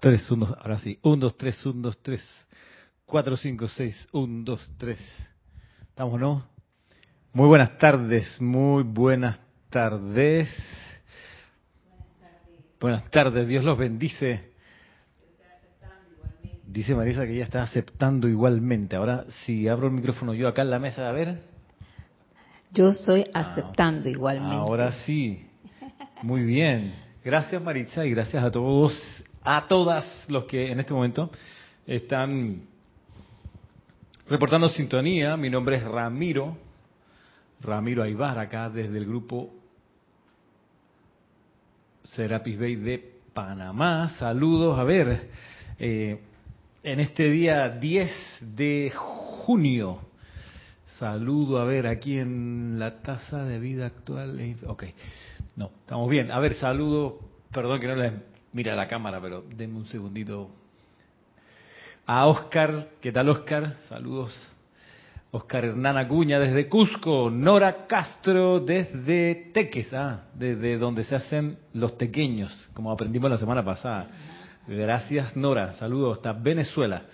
3, 1, ahora sí. 1, 2, 3, 1, 2, 3. 4, 5, 6, 1, 2, 3. ¿Estamos, no? Muy buenas tardes, muy buenas tardes. Buenas tardes, Dios los bendice. Dice Marisa que ella está aceptando igualmente. Ahora, si abro el micrófono yo acá en la mesa, a ver. Yo estoy aceptando ah, igualmente. Ahora sí. Muy bien. Gracias Marisa y gracias a todos a todas los que en este momento están reportando sintonía. Mi nombre es Ramiro, Ramiro Aybar, acá desde el grupo Serapis Bay de Panamá. Saludos, a ver, eh, en este día 10 de junio. Saludo, a ver, aquí en la tasa de vida actual. Ok, no, estamos bien. A ver, saludo, perdón que no les mira la cámara, pero denme un segundito. A Oscar, ¿qué tal Oscar? Saludos. Oscar Hernán Acuña desde Cusco, Nora Castro desde Teques, ah, desde donde se hacen los tequeños, como aprendimos la semana pasada. Gracias Nora, saludos hasta Venezuela.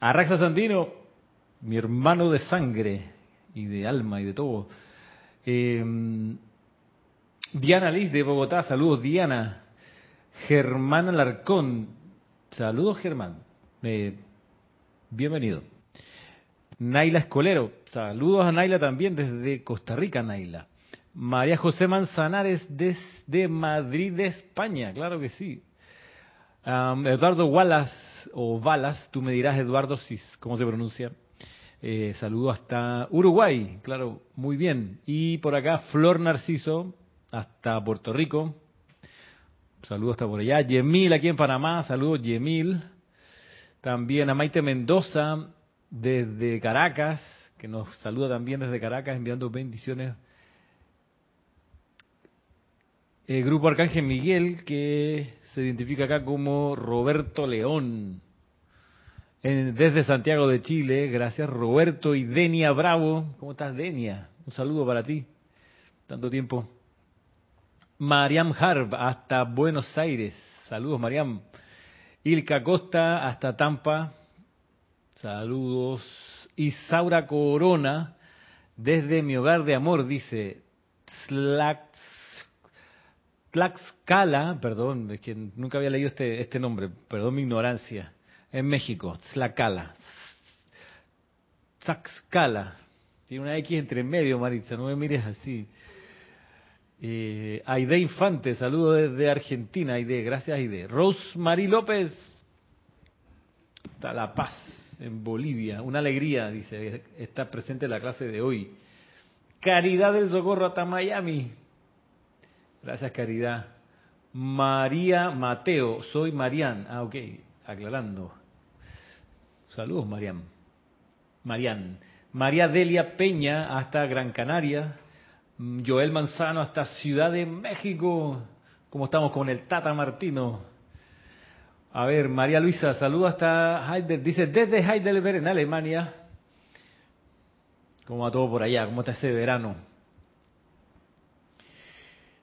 A Raxa Sandino, mi hermano de sangre y de alma y de todo. Eh, Diana Liz de Bogotá, saludos Diana. Germán Alarcón. Saludos, Germán. Eh, bienvenido. Naila Escolero. Saludos a Naila también desde Costa Rica, Naila. María José Manzanares desde Madrid, España. Claro que sí. Eduardo Wallace, o Valas, tú me dirás, Eduardo, si, cómo se pronuncia. Eh, saludo hasta Uruguay, claro, muy bien. Y por acá, Flor Narciso, hasta Puerto Rico. Saludos hasta por allá. Yemil aquí en Panamá. Saludos, Yemil. También a Maite Mendoza desde Caracas, que nos saluda también desde Caracas, enviando bendiciones. El grupo Arcángel Miguel, que se identifica acá como Roberto León. desde Santiago de Chile, gracias Roberto y Denia Bravo. ¿Cómo estás, Denia? Un saludo para ti. Tanto tiempo. Mariam Harb hasta Buenos Aires. Saludos, Mariam. Ilka Costa hasta Tampa. Saludos. Isaura Corona desde mi hogar de amor dice Tlaxcala, perdón, es que nunca había leído este, este nombre, perdón mi ignorancia, en México, Tlaxcala. Tlaxcala. Tiene una X entre medio, Maritza, no me mires así. Eh, Aide Infante, saludo desde Argentina, Aide, gracias Aide. Rosemary López, está La Paz, en Bolivia, una alegría, dice, estar presente en la clase de hoy. Caridad del Socorro hasta Miami, gracias Caridad. María Mateo, soy Marian, ah ok, aclarando. Saludos Marian. Marian. María Delia Peña hasta Gran Canaria, Joel Manzano hasta Ciudad de México. ¿Cómo estamos con el Tata Martino? A ver, María Luisa, saluda hasta Heidelberg. Dice, desde Heidelberg, en Alemania. ¿Cómo va todo por allá? ¿Cómo está ese verano?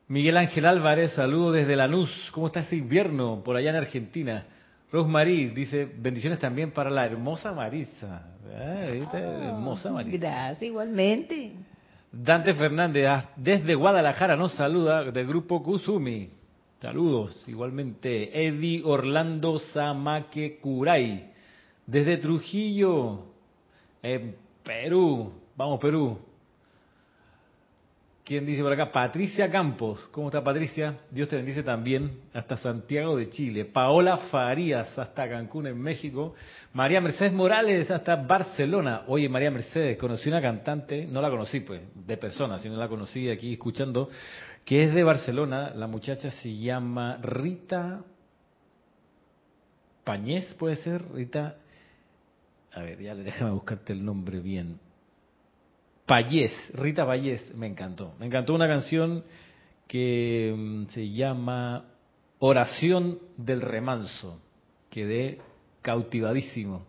Miguel Ángel Álvarez, saludo desde Lanús. ¿Cómo está ese invierno por allá en Argentina? Rosmarie dice, bendiciones también para la hermosa Marisa. Ah, hermosa Marisa. Gracias, igualmente. Dante Fernández, ah, desde Guadalajara, nos saluda del grupo Kusumi. Saludos, igualmente. Eddie Orlando Samake Kurai, desde Trujillo, en Perú. Vamos, Perú. ¿Quién dice por acá? Patricia Campos. ¿Cómo está Patricia? Dios te bendice también. Hasta Santiago de Chile. Paola Farías hasta Cancún en México. María Mercedes Morales hasta Barcelona. Oye, María Mercedes, conocí una cantante, no la conocí pues, de persona, sino la conocí aquí escuchando, que es de Barcelona. La muchacha se llama Rita Pañez, puede ser. Rita. A ver, ya déjame buscarte el nombre bien. Payés, Rita Payés, me encantó. Me encantó una canción que mm, se llama Oración del Remanso. Quedé cautivadísimo.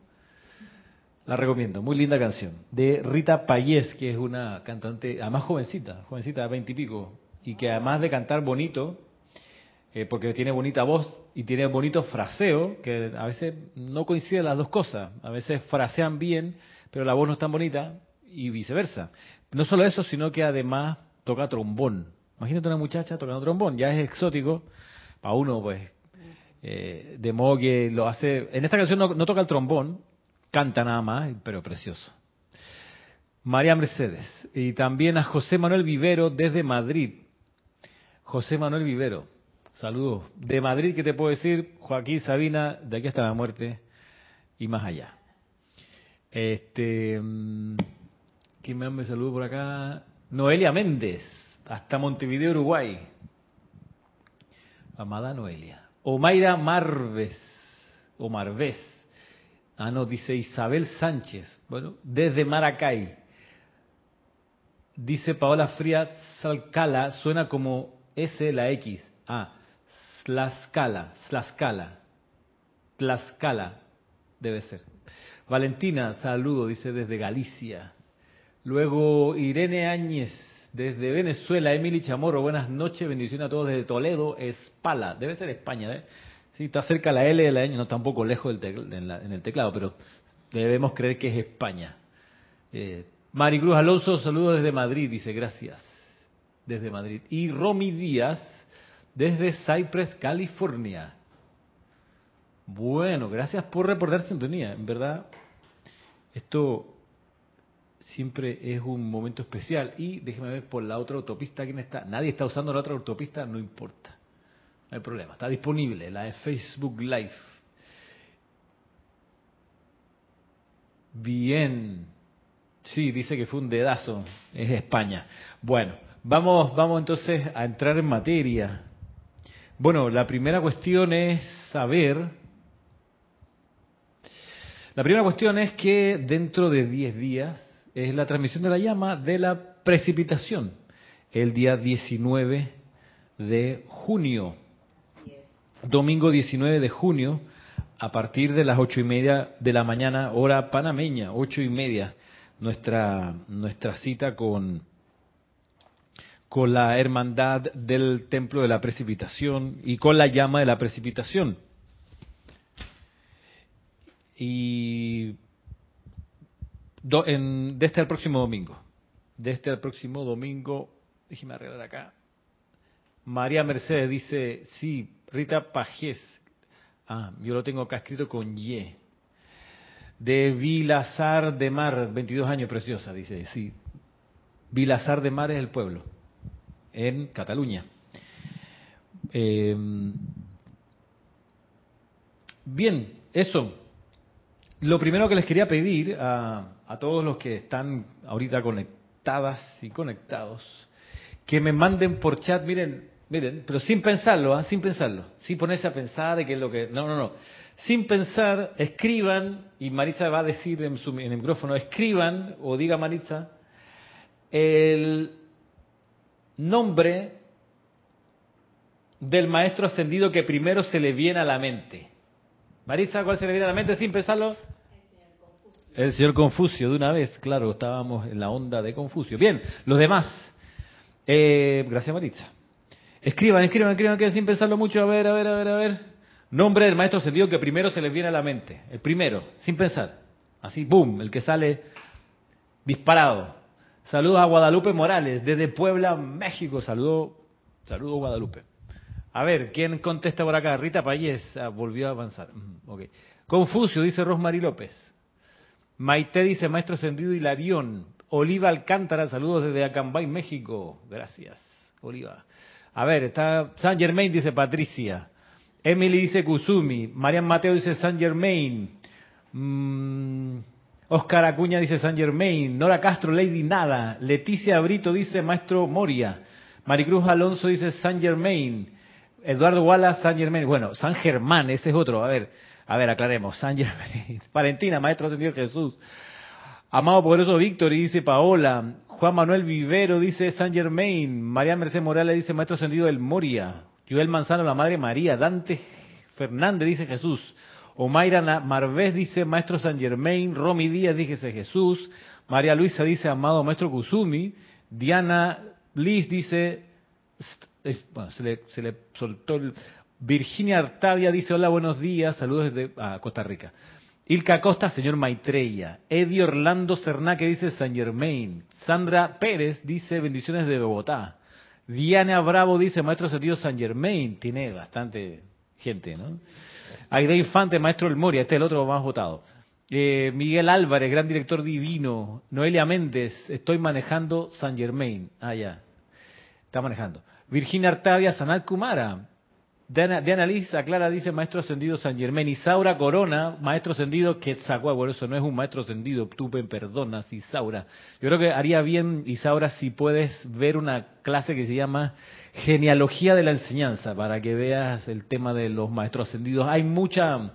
La recomiendo, muy linda canción. De Rita Payés, que es una cantante, además jovencita, jovencita de veinte y y que además de cantar bonito, eh, porque tiene bonita voz y tiene bonito fraseo, que a veces no coinciden las dos cosas. A veces frasean bien, pero la voz no es tan bonita y viceversa. No solo eso, sino que además toca trombón. Imagínate una muchacha tocando trombón, ya es exótico para uno, pues, eh, de modo que lo hace. En esta canción no, no toca el trombón, canta nada más, pero precioso. María Mercedes y también a José Manuel Vivero desde Madrid. José Manuel Vivero. Saludos. De Madrid, ¿qué te puedo decir? Joaquín Sabina, de aquí hasta la muerte y más allá. Este, mm, ¿quién me, saludo por acá? Noelia Méndez, hasta Montevideo, Uruguay. Amada Noelia. Omaira Marves, o. Ah, no, dice Isabel Sánchez. Bueno, desde Maracay. Dice Paola Fría Salcala, suena como S la X. Ah, Tlaxcala, Tlaxcala, Tlaxcala, debe ser. Valentina, saludo, dice desde Galicia. Luego Irene Áñez, desde Venezuela. Emily Chamorro, buenas noches, bendición a todos desde Toledo, Espala, debe ser España, ¿eh? Sí, está cerca la L de la Ñ, no está un poco lejos del en, el teclado, pero debemos creer que es España. Eh, Maricruz Alonso, saludo desde Madrid, dice gracias, desde Madrid. Y Romy Díaz, desde Cypress, California. Bueno, gracias por reportar sintonía. En verdad, esto siempre es un momento especial. Y déjeme ver por la otra autopista quién está. Nadie está usando la otra autopista, no importa. No hay problema. Está disponible la de Facebook Live. Bien. Sí, dice que fue un dedazo. Es España. Bueno, vamos, vamos entonces a entrar en materia. Bueno, la primera cuestión es saber. La primera cuestión es que dentro de 10 días es la transmisión de la llama de la precipitación, el día 19 de junio, domingo 19 de junio, a partir de las ocho y media de la mañana, hora panameña, ocho y media, nuestra, nuestra cita con con la hermandad del templo de la precipitación y con la llama de la precipitación. Y desde el este próximo domingo, desde el este próximo domingo, déjeme arreglar acá. María Mercedes dice, sí, Rita Pajés, ah, yo lo tengo acá escrito con Y. De Vilazar de Mar, 22 años, preciosa, dice, sí. Vilazar de Mar es el pueblo en Cataluña. Eh, bien, eso. Lo primero que les quería pedir a, todos los que están ahorita conectadas y conectados, que me manden por chat, miren, miren, pero sin pensarlo, ¿ah? sin pensarlo, sin ponerse a pensar de qué es lo que... No, no, no. Sin pensar, escriban, y Marisa va a decir en, su, en el micrófono, escriban, o diga Marisa, el nombre del maestro ascendido que primero se le viene a la mente. Marisa, ¿cuál se le viene a la mente sin pensarlo? El señor Confucio, de una vez, claro, estábamos en la onda de Confucio. Bien, los demás. Eh, gracias, Marisa. Escriban, escriban, escriban, que sin pensarlo mucho. A ver, a ver, a ver, a ver. Nombre del maestro ascendido que primero se les viene a la mente. El primero, sin pensar. Así, boom, el que sale disparado. Saludos a Guadalupe Morales, desde Puebla, México. Saludos, saludo Guadalupe. A ver, ¿quién contesta por acá? Rita Payés ah, volvió a avanzar. Okay. Confucio, dice Rosmary López. Maite dice Maestro Sendido Hilarión. Oliva Alcántara, saludos desde Acambay, México. Gracias, Oliva. A ver, está San Germain, dice Patricia. Emily dice Kusumi. Marian Mateo dice San Germain. Mm, Oscar Acuña dice San Germain, Nora Castro, Lady Nada, Leticia Brito dice Maestro Moria, Maricruz Alonso dice San Germain, Eduardo Wallace, San Germain, bueno, San Germán, ese es otro, a ver, a ver, aclaremos, San Valentina, Maestro Ascendido Jesús, Amado Poderoso Víctor, y dice Paola, Juan Manuel Vivero dice San Germain, María Mercedes Morales dice Maestro Ascendido del Moria, Joel Manzano, la Madre María, Dante Fernández dice Jesús, Omaira Marvés dice Maestro San Germain, Romy Díaz dice Jesús, María Luisa dice Amado Maestro Kusumi, Diana Liz dice se le, se le soltó el... Virginia Artavia dice, hola, buenos días, saludos desde Costa Rica. Ilka Costa, señor Maitreya. Eddie Orlando Cernaque dice San Germain. Sandra Pérez dice bendiciones de Bogotá. Diana Bravo dice maestro sentido San Germain. Tiene bastante gente, ¿no? Aide Infante, maestro del Moria. Este es el otro más votado. Eh, Miguel Álvarez, gran director divino. Noelia Méndez, estoy manejando San Germain. Ah, ya. Está manejando. Virginia Artavia, Sanal Kumara. Diana, Liz aclara, dice maestro ascendido San Germán. Isaura Corona, maestro ascendido Quetzalcoatl. Bueno, eso no es un maestro ascendido, tú me perdonas, Isaura. Yo creo que haría bien, Isaura, si puedes ver una clase que se llama Genealogía de la Enseñanza, para que veas el tema de los maestros ascendidos. Hay mucha...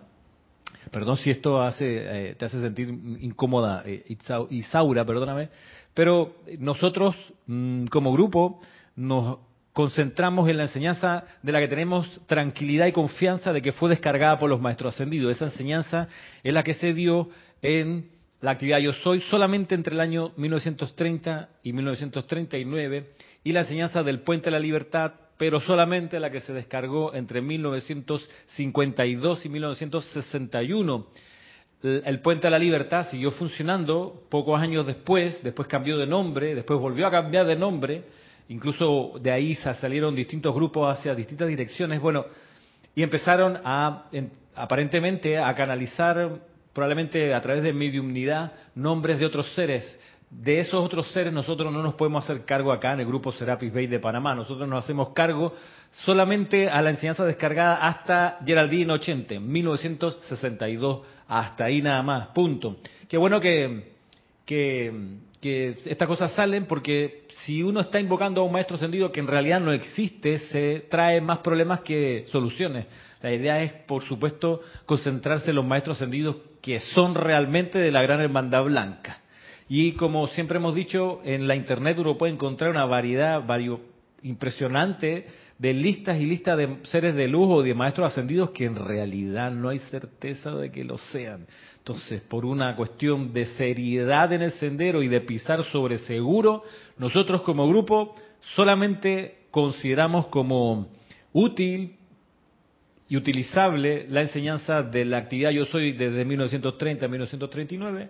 Perdón si esto hace, eh, te hace sentir incómoda, eh, Isaura, perdóname. Pero nosotros, mm, como grupo, nos concentramos en la enseñanza de la que tenemos tranquilidad y confianza de que fue descargada por los maestros ascendidos. Esa enseñanza es la que se dio en la actividad Yo Soy solamente entre el año 1930 y 1939 y la enseñanza del Puente de la Libertad, pero solamente la que se descargó entre 1952 y 1961. El Puente de la Libertad siguió funcionando pocos años después, después cambió de nombre, después volvió a cambiar de nombre, incluso de ahí salieron distintos grupos hacia distintas direcciones, bueno, y empezaron a, aparentemente, a canalizar, probablemente a través de mediumnidad, nombres de otros seres. De esos otros seres nosotros no nos podemos hacer cargo acá en el grupo Serapis Bay de Panamá. Nosotros nos hacemos cargo solamente a la enseñanza descargada hasta Geraldine 80, 1962, hasta ahí nada más, punto. Qué bueno que, que que estas cosas salen porque si uno está invocando a un maestro ascendido que en realidad no existe, se trae más problemas que soluciones. La idea es, por supuesto, concentrarse en los maestros ascendidos que son realmente de la gran hermandad blanca. Y como siempre hemos dicho, en la internet uno puede encontrar una variedad vario, impresionante de listas y listas de seres de luz o de maestros ascendidos que en realidad no hay certeza de que lo sean. Entonces, por una cuestión de seriedad en el sendero y de pisar sobre seguro, nosotros como grupo solamente consideramos como útil y utilizable la enseñanza de la actividad Yo Soy desde 1930 a 1939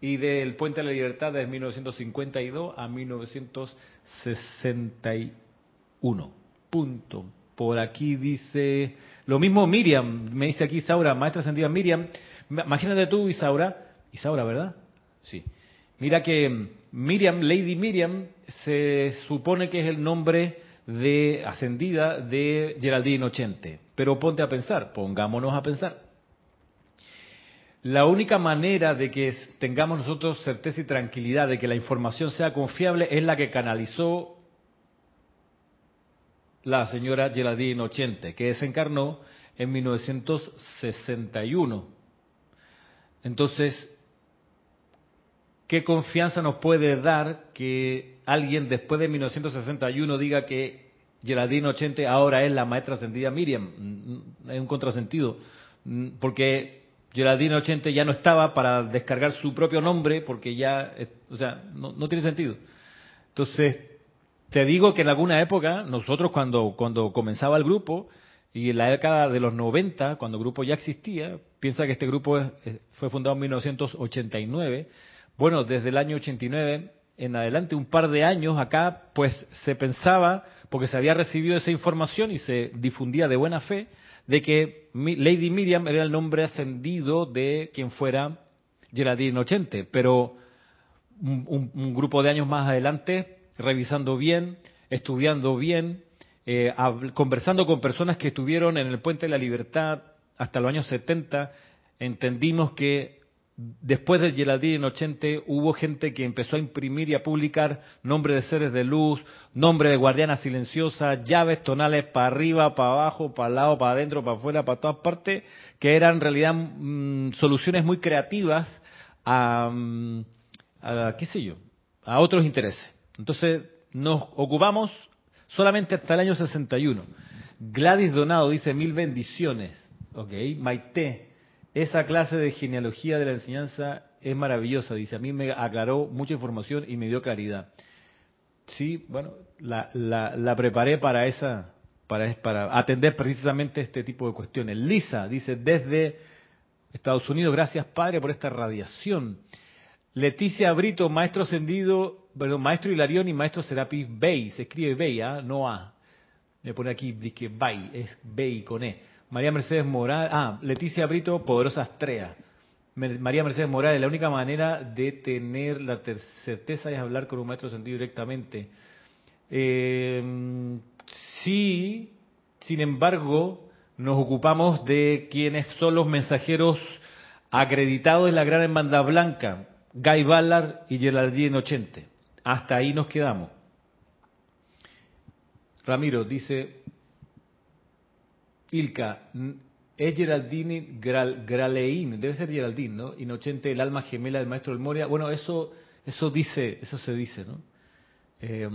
y del Puente de la Libertad desde 1952 a 1961. Punto. Por aquí dice, lo mismo Miriam, me dice aquí Saura, maestra ascendida Miriam, Imagínate tú, Isaura, Isaura, ¿verdad? Sí. Mira que Miriam, Lady Miriam, se supone que es el nombre de ascendida de Geraldine Ochente. Pero ponte a pensar, pongámonos a pensar. La única manera de que tengamos nosotros certeza y tranquilidad de que la información sea confiable es la que canalizó la señora Geraldine Ochente, que desencarnó en 1961. Entonces, ¿qué confianza nos puede dar que alguien después de 1961 diga que Geraldine Ochente ahora es la maestra ascendida Miriam? Mm, es un contrasentido, mm, porque Geraldine Ochente ya no estaba para descargar su propio nombre, porque ya, o sea, no, no tiene sentido. Entonces, te digo que en alguna época, nosotros cuando, cuando comenzaba el grupo, y en la década de los 90, cuando el grupo ya existía, piensa que este grupo fue fundado en 1989. Bueno, desde el año 89 en adelante, un par de años acá, pues se pensaba, porque se había recibido esa información y se difundía de buena fe, de que Lady Miriam era el nombre ascendido de quien fuera Geraldine Ochente. Pero un grupo de años más adelante, revisando bien, estudiando bien, eh, conversando con personas que estuvieron en el Puente de la Libertad hasta los años 70, entendimos que después del en 80 hubo gente que empezó a imprimir y a publicar nombres de seres de luz, nombres de guardianas silenciosas, llaves tonales para arriba, para abajo, para lado, para adentro, para afuera, para todas partes, que eran en realidad mm, soluciones muy creativas a, mm, a, qué sé yo, a otros intereses. Entonces nos ocupamos solamente hasta el año 61. Gladys Donado dice mil bendiciones. Ok, Maite, esa clase de genealogía de la enseñanza es maravillosa, dice. A mí me aclaró mucha información y me dio claridad. sí, bueno, la, la, la preparé para esa, para, para atender precisamente este tipo de cuestiones. Lisa dice, desde Estados Unidos, gracias Padre por esta radiación. Leticia Brito, maestro ascendido, perdón, maestro Hilarión y maestro Serapis Bey, se escribe Bey, ¿ah? no A. Me pone aquí, dice Bay, es Bey con E. María Mercedes Morales, ah, Leticia Brito, poderosa Astrea. María Mercedes Morales, la única manera de tener la certeza es hablar con un maestro ascendido directamente. Eh, sí, sin embargo, nos ocupamos de quienes son los mensajeros acreditados en la Gran Hermandad Blanca, Guy Ballard y Geraldine Ochente. Hasta ahí nos quedamos. Ramiro dice, Ilka, es Geraldine Graleín, debe ser Geraldine, ¿no? Inocente, el alma gemela del maestro del Moria. Bueno, eso, eso dice, eso se dice, ¿no? Eh,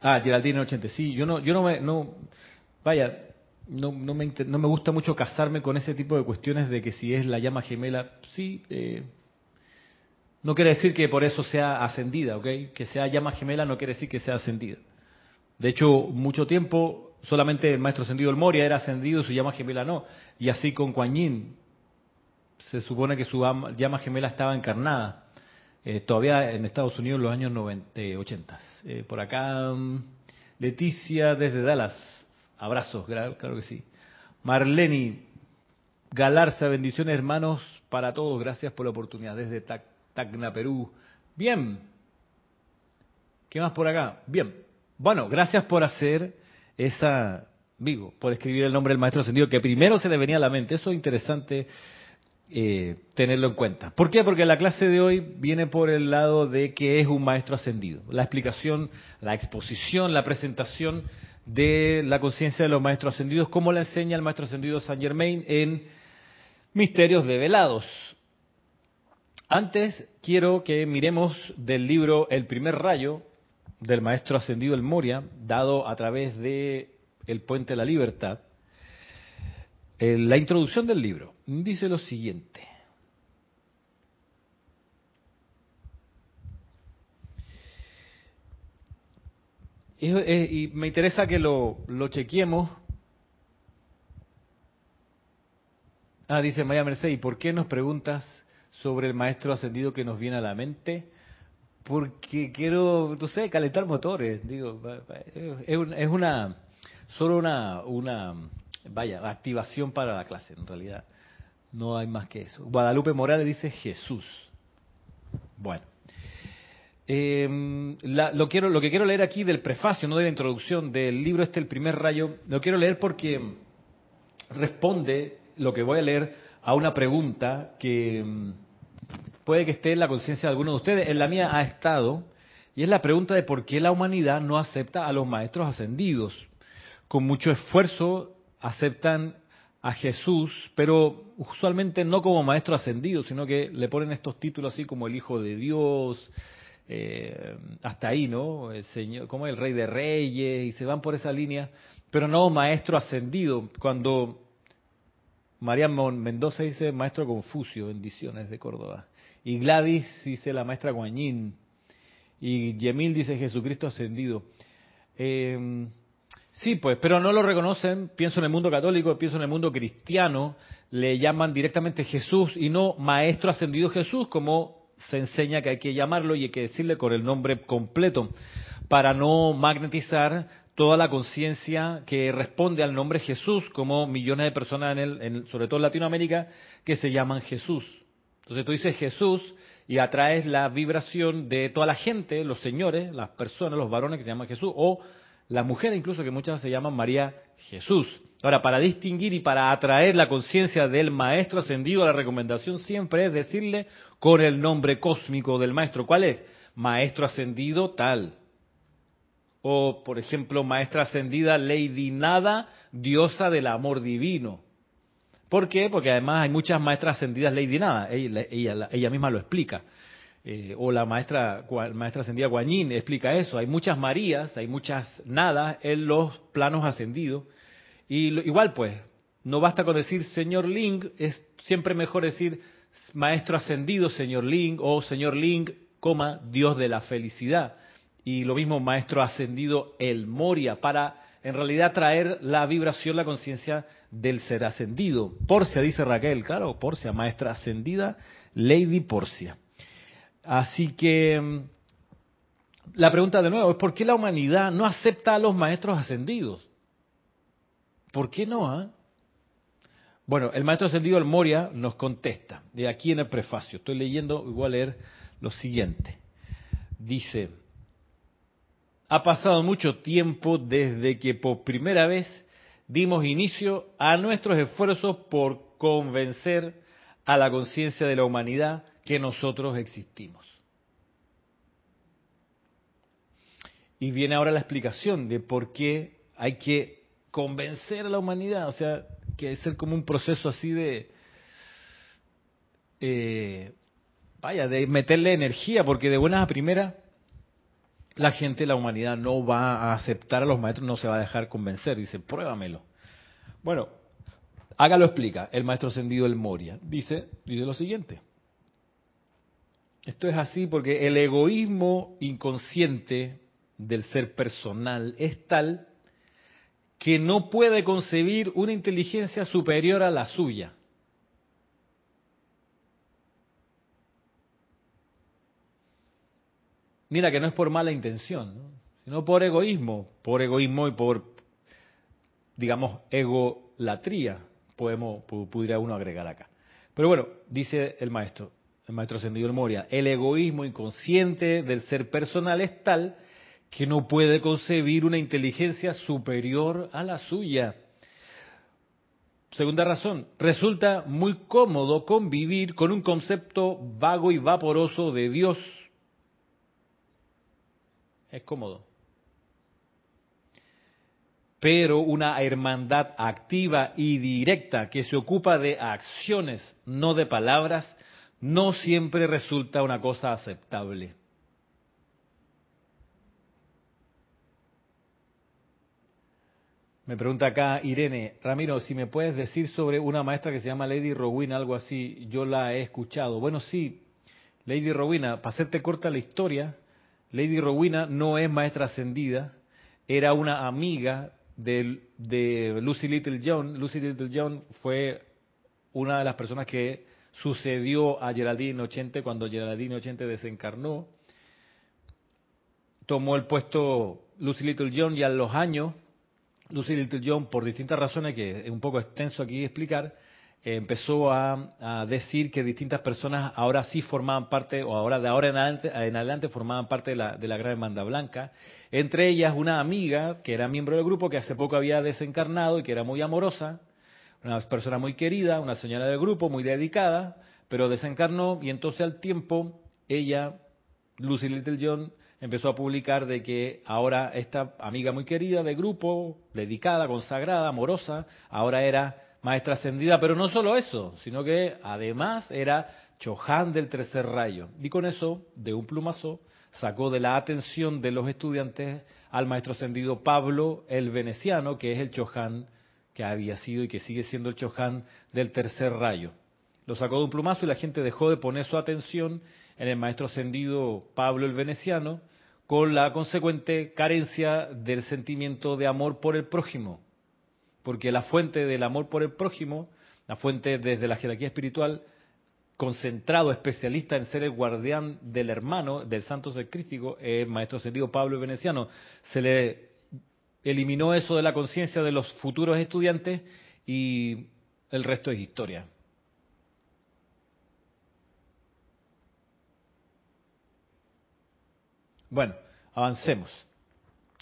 ah, Geraldine Inocente, sí, yo no, yo no me, no, vaya, no, no, me, no me gusta mucho casarme con ese tipo de cuestiones de que si es la llama gemela, sí, eh, no quiere decir que por eso sea ascendida, ¿ok? Que sea llama gemela no quiere decir que sea ascendida. De hecho, mucho tiempo solamente el maestro ascendido el Moria era ascendido, su llama gemela no. Y así con Kuan Yin, se supone que su llama gemela estaba encarnada. Eh, todavía en Estados Unidos en los años 90, 80. Eh, por acá, mm, Leticia desde Dallas. Abrazos, claro, que sí. Marleni Galarza, bendiciones hermanos para todos. Gracias por la oportunidad desde Tacna, Perú. Bien. ¿Qué más por acá? Bien. Bueno, gracias por hacer esa, digo, por escribir el nombre del maestro ascendido, que primero se le venía a la mente. Eso es interesante eh, tenerlo en cuenta. ¿Por qué? Porque la clase de hoy viene por el lado de que es un maestro ascendido. La explicación, la exposición, la presentación de la conciencia de los maestros ascendidos, como la enseña el maestro ascendido Saint Germain en Misterios Develados. Antes quiero que miremos del libro El primer rayo del maestro ascendido El Moria, dado a través de El puente de la libertad. Eh, la introducción del libro dice lo siguiente. Y me interesa que lo, lo chequeemos. Ah, dice María Mercedes, ¿y por qué nos preguntas sobre el maestro ascendido que nos viene a la mente? Porque quiero, no sé, calentar motores. Digo, es una, solo una, una, vaya, activación para la clase, en realidad. No hay más que eso. Guadalupe Morales dice Jesús. Bueno. Eh, lo, quiero, lo que quiero leer aquí del prefacio, no de la introducción del libro este, el primer rayo, lo quiero leer porque responde lo que voy a leer a una pregunta que mm, puede que esté en la conciencia de alguno de ustedes, en la mía ha estado, y es la pregunta de por qué la humanidad no acepta a los maestros ascendidos. Con mucho esfuerzo aceptan a Jesús, pero usualmente no como maestro ascendido, sino que le ponen estos títulos así como el Hijo de Dios, eh, hasta ahí, ¿no? El Señor, como el Rey de Reyes, y se van por esa línea, pero no maestro ascendido. Cuando María Mendoza dice maestro Confucio, bendiciones de Córdoba. Y Gladys dice la maestra Guañín. Y Yemil dice Jesucristo ascendido. Eh, sí, pues, pero no lo reconocen. Pienso en el mundo católico, pienso en el mundo cristiano. Le llaman directamente Jesús y no maestro ascendido Jesús, como se enseña que hay que llamarlo y hay que decirle con el nombre completo para no magnetizar toda la conciencia que responde al nombre Jesús, como millones de personas, en el, sobre todo en Latinoamérica, que se llaman Jesús. Entonces tú dices Jesús y atraes la vibración de toda la gente, los señores, las personas, los varones que se llaman Jesús, o las mujeres incluso que muchas se llaman María Jesús. Ahora, para distinguir y para atraer la conciencia del maestro ascendido, la recomendación siempre es decirle con el nombre cósmico del maestro. ¿Cuál es? Maestro ascendido tal. O, por ejemplo, maestra ascendida Lady Nada, diosa del amor divino. ¿Por qué? Porque además hay muchas maestras ascendidas Lady Nada, ella, ella, misma lo explica. Eh, o la maestra, maestra ascendida Guanyin explica eso. Hay muchas Marías, hay muchas Nadas en los planos ascendidos. Y igual pues, no basta con decir Señor Ling, es siempre mejor decir Maestro ascendido, Señor Ling, o Señor Ling, coma, Dios de la felicidad. Y lo mismo Maestro Ascendido El Moria, para en realidad traer la vibración, la conciencia del ser ascendido. Porcia, dice Raquel, claro, Porcia, Maestra Ascendida, Lady Porcia. Así que mm, la pregunta de nuevo es ¿por qué la humanidad no acepta a los maestros ascendidos? ¿Por qué no? Ah? Bueno, el maestro ascendido, el Moria, nos contesta, de aquí en el prefacio. Estoy leyendo voy a leer lo siguiente. Dice, ha pasado mucho tiempo desde que por primera vez dimos inicio a nuestros esfuerzos por convencer a la conciencia de la humanidad que nosotros existimos. Y viene ahora la explicación de por qué hay que convencer a la humanidad, o sea, que es ser como un proceso así de, eh, vaya, de meterle energía, porque de buenas a primeras la gente, la humanidad no va a aceptar a los maestros, no se va a dejar convencer, dice, pruébamelo. Bueno, hágalo explica, el maestro ascendido el Moria, dice, dice lo siguiente. Esto es así porque el egoísmo inconsciente del ser personal es tal que no puede concebir una inteligencia superior a la suya. Mira que no es por mala intención, sino por egoísmo, por egoísmo y por, digamos, egolatría, podemos, pudiera uno agregar acá. Pero bueno, dice el maestro, el maestro Ascendido Moria, el egoísmo inconsciente del ser personal es tal que no puede concebir una inteligencia superior a la suya. Segunda razón, resulta muy cómodo convivir con un concepto vago y vaporoso de Dios. Es cómodo. Pero una hermandad activa y directa que se ocupa de acciones, no de palabras, no siempre resulta una cosa aceptable. Me pregunta acá Irene, Ramiro, si me puedes decir sobre una maestra que se llama Lady Rowena, algo así, yo la he escuchado. Bueno, sí, Lady Rowena, para hacerte corta la historia, Lady Rowena no es maestra ascendida, era una amiga de, de Lucy Little John. Lucy Little John fue una de las personas que sucedió a Geraldine Ochente cuando Geraldine Ochente desencarnó. Tomó el puesto Lucy Little John y a los años Lucy Little John, por distintas razones que es un poco extenso aquí explicar, eh, empezó a, decir que distintas personas ahora sí formaban parte, o ahora de ahora en adelante, formaban parte de la, de la Gran Hermandad Blanca. Entre ellas una amiga que era miembro del grupo, que hace poco había desencarnado y que era muy amorosa, una persona muy querida, una señora del grupo, muy dedicada, pero desencarnó y entonces al tiempo ella, Lucy Little John, empezó a publicar de que ahora esta amiga muy querida de grupo, dedicada, consagrada, amorosa, ahora era maestra ascendida, pero no solo eso, sino que además era Chohan del tercer rayo. Y con eso, de un plumazo, sacó de la atención de los estudiantes al maestro ascendido Pablo el Veneciano, que es el Chohan que había sido y que sigue siendo el Chohan del tercer rayo. Lo sacó de un plumazo y la gente dejó de poner su atención en el maestro ascendido Pablo el Veneciano, con la consecuente carencia del sentimiento de amor por el prójimo. Porque la fuente del amor por el prójimo, la fuente desde la jerarquía espiritual, concentrado, especialista en ser el guardián del hermano, del santo ser crístico, el maestro ascendido Pablo el Veneciano. Se le eliminó eso de la conciencia de los futuros estudiantes y el resto es historia. Bueno, avancemos.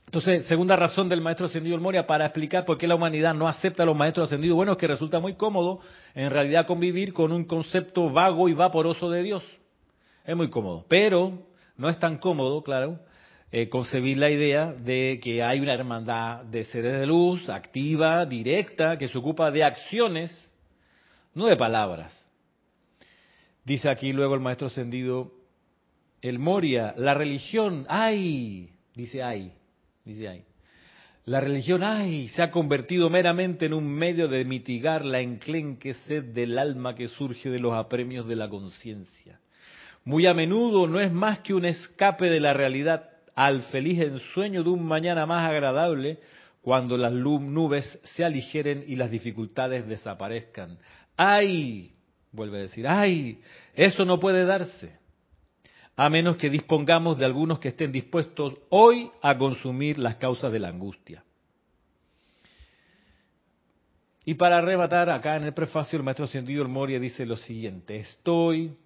Entonces, segunda razón del maestro ascendido Moria para explicar por qué la humanidad no acepta a los maestros ascendidos, bueno, es que resulta muy cómodo en realidad convivir con un concepto vago y vaporoso de Dios. Es muy cómodo, pero no es tan cómodo, claro, eh, concebir la idea de que hay una hermandad de seres de luz activa, directa, que se ocupa de acciones, no de palabras. Dice aquí luego el maestro ascendido el Moria, la religión, ay, dice ay, dice ay. La religión, ay, se ha convertido meramente en un medio de mitigar la enclenque sed del alma que surge de los apremios de la conciencia. muy a menudo no es más que un escape de la realidad al feliz ensueño de un mañana más agradable cuando las nubes se aligeren y las dificultades desaparezcan. ¡Ay! Vuelve a decir, ¡ay! Eso no puede darse, a menos que dispongamos de algunos que estén dispuestos hoy a consumir las causas de la angustia. Y para arrebatar, acá en el prefacio, el maestro Ascendido Moria dice lo siguiente, estoy...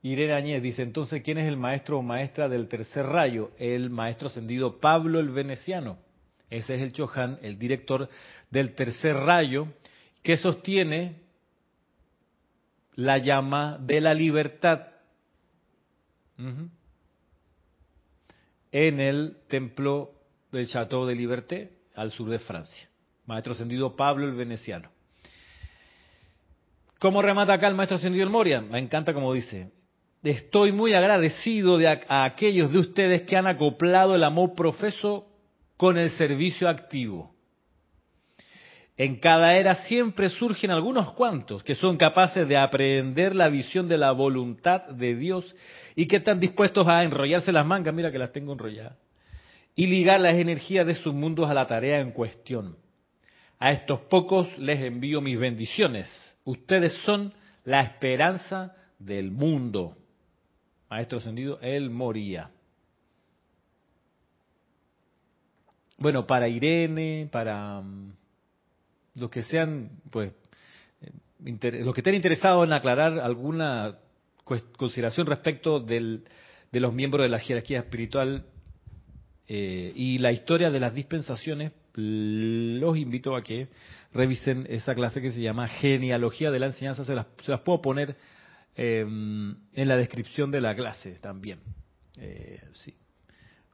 Irene Añez dice, entonces, ¿quién es el maestro o maestra del tercer rayo? El maestro ascendido Pablo el Veneciano. Ese es el Chohan, el director del tercer rayo, que sostiene la llama de la libertad en el templo del Château de Liberté, al sur de Francia. Maestro ascendido Pablo el Veneciano. ¿Cómo remata acá el maestro ascendido el Moria? Me encanta como dice. Estoy muy agradecido de a, aquellos de ustedes que han acoplado el amor profeso con el servicio activo. En cada era siempre surgen algunos cuantos que son capaces de aprender la visión de la voluntad de Dios y que están dispuestos a enrollarse las mangas, mira que las tengo enrolladas, y ligar las energías de sus mundos a la tarea en cuestión. A estos pocos les envío mis bendiciones. Ustedes son la esperanza del mundo. Maestro ascendido, él moría. Bueno, para Irene, para mm, los que sean, pues, eh, los que estén interesados en aclarar alguna consideración respecto del, de los miembros de la jerarquía espiritual eh, y la historia de las dispensaciones, los invito a que revisen esa clase que se llama Genealogía de la Enseñanza. Se las, puedo poner em, en la descripción de la clase también. Eh, sí.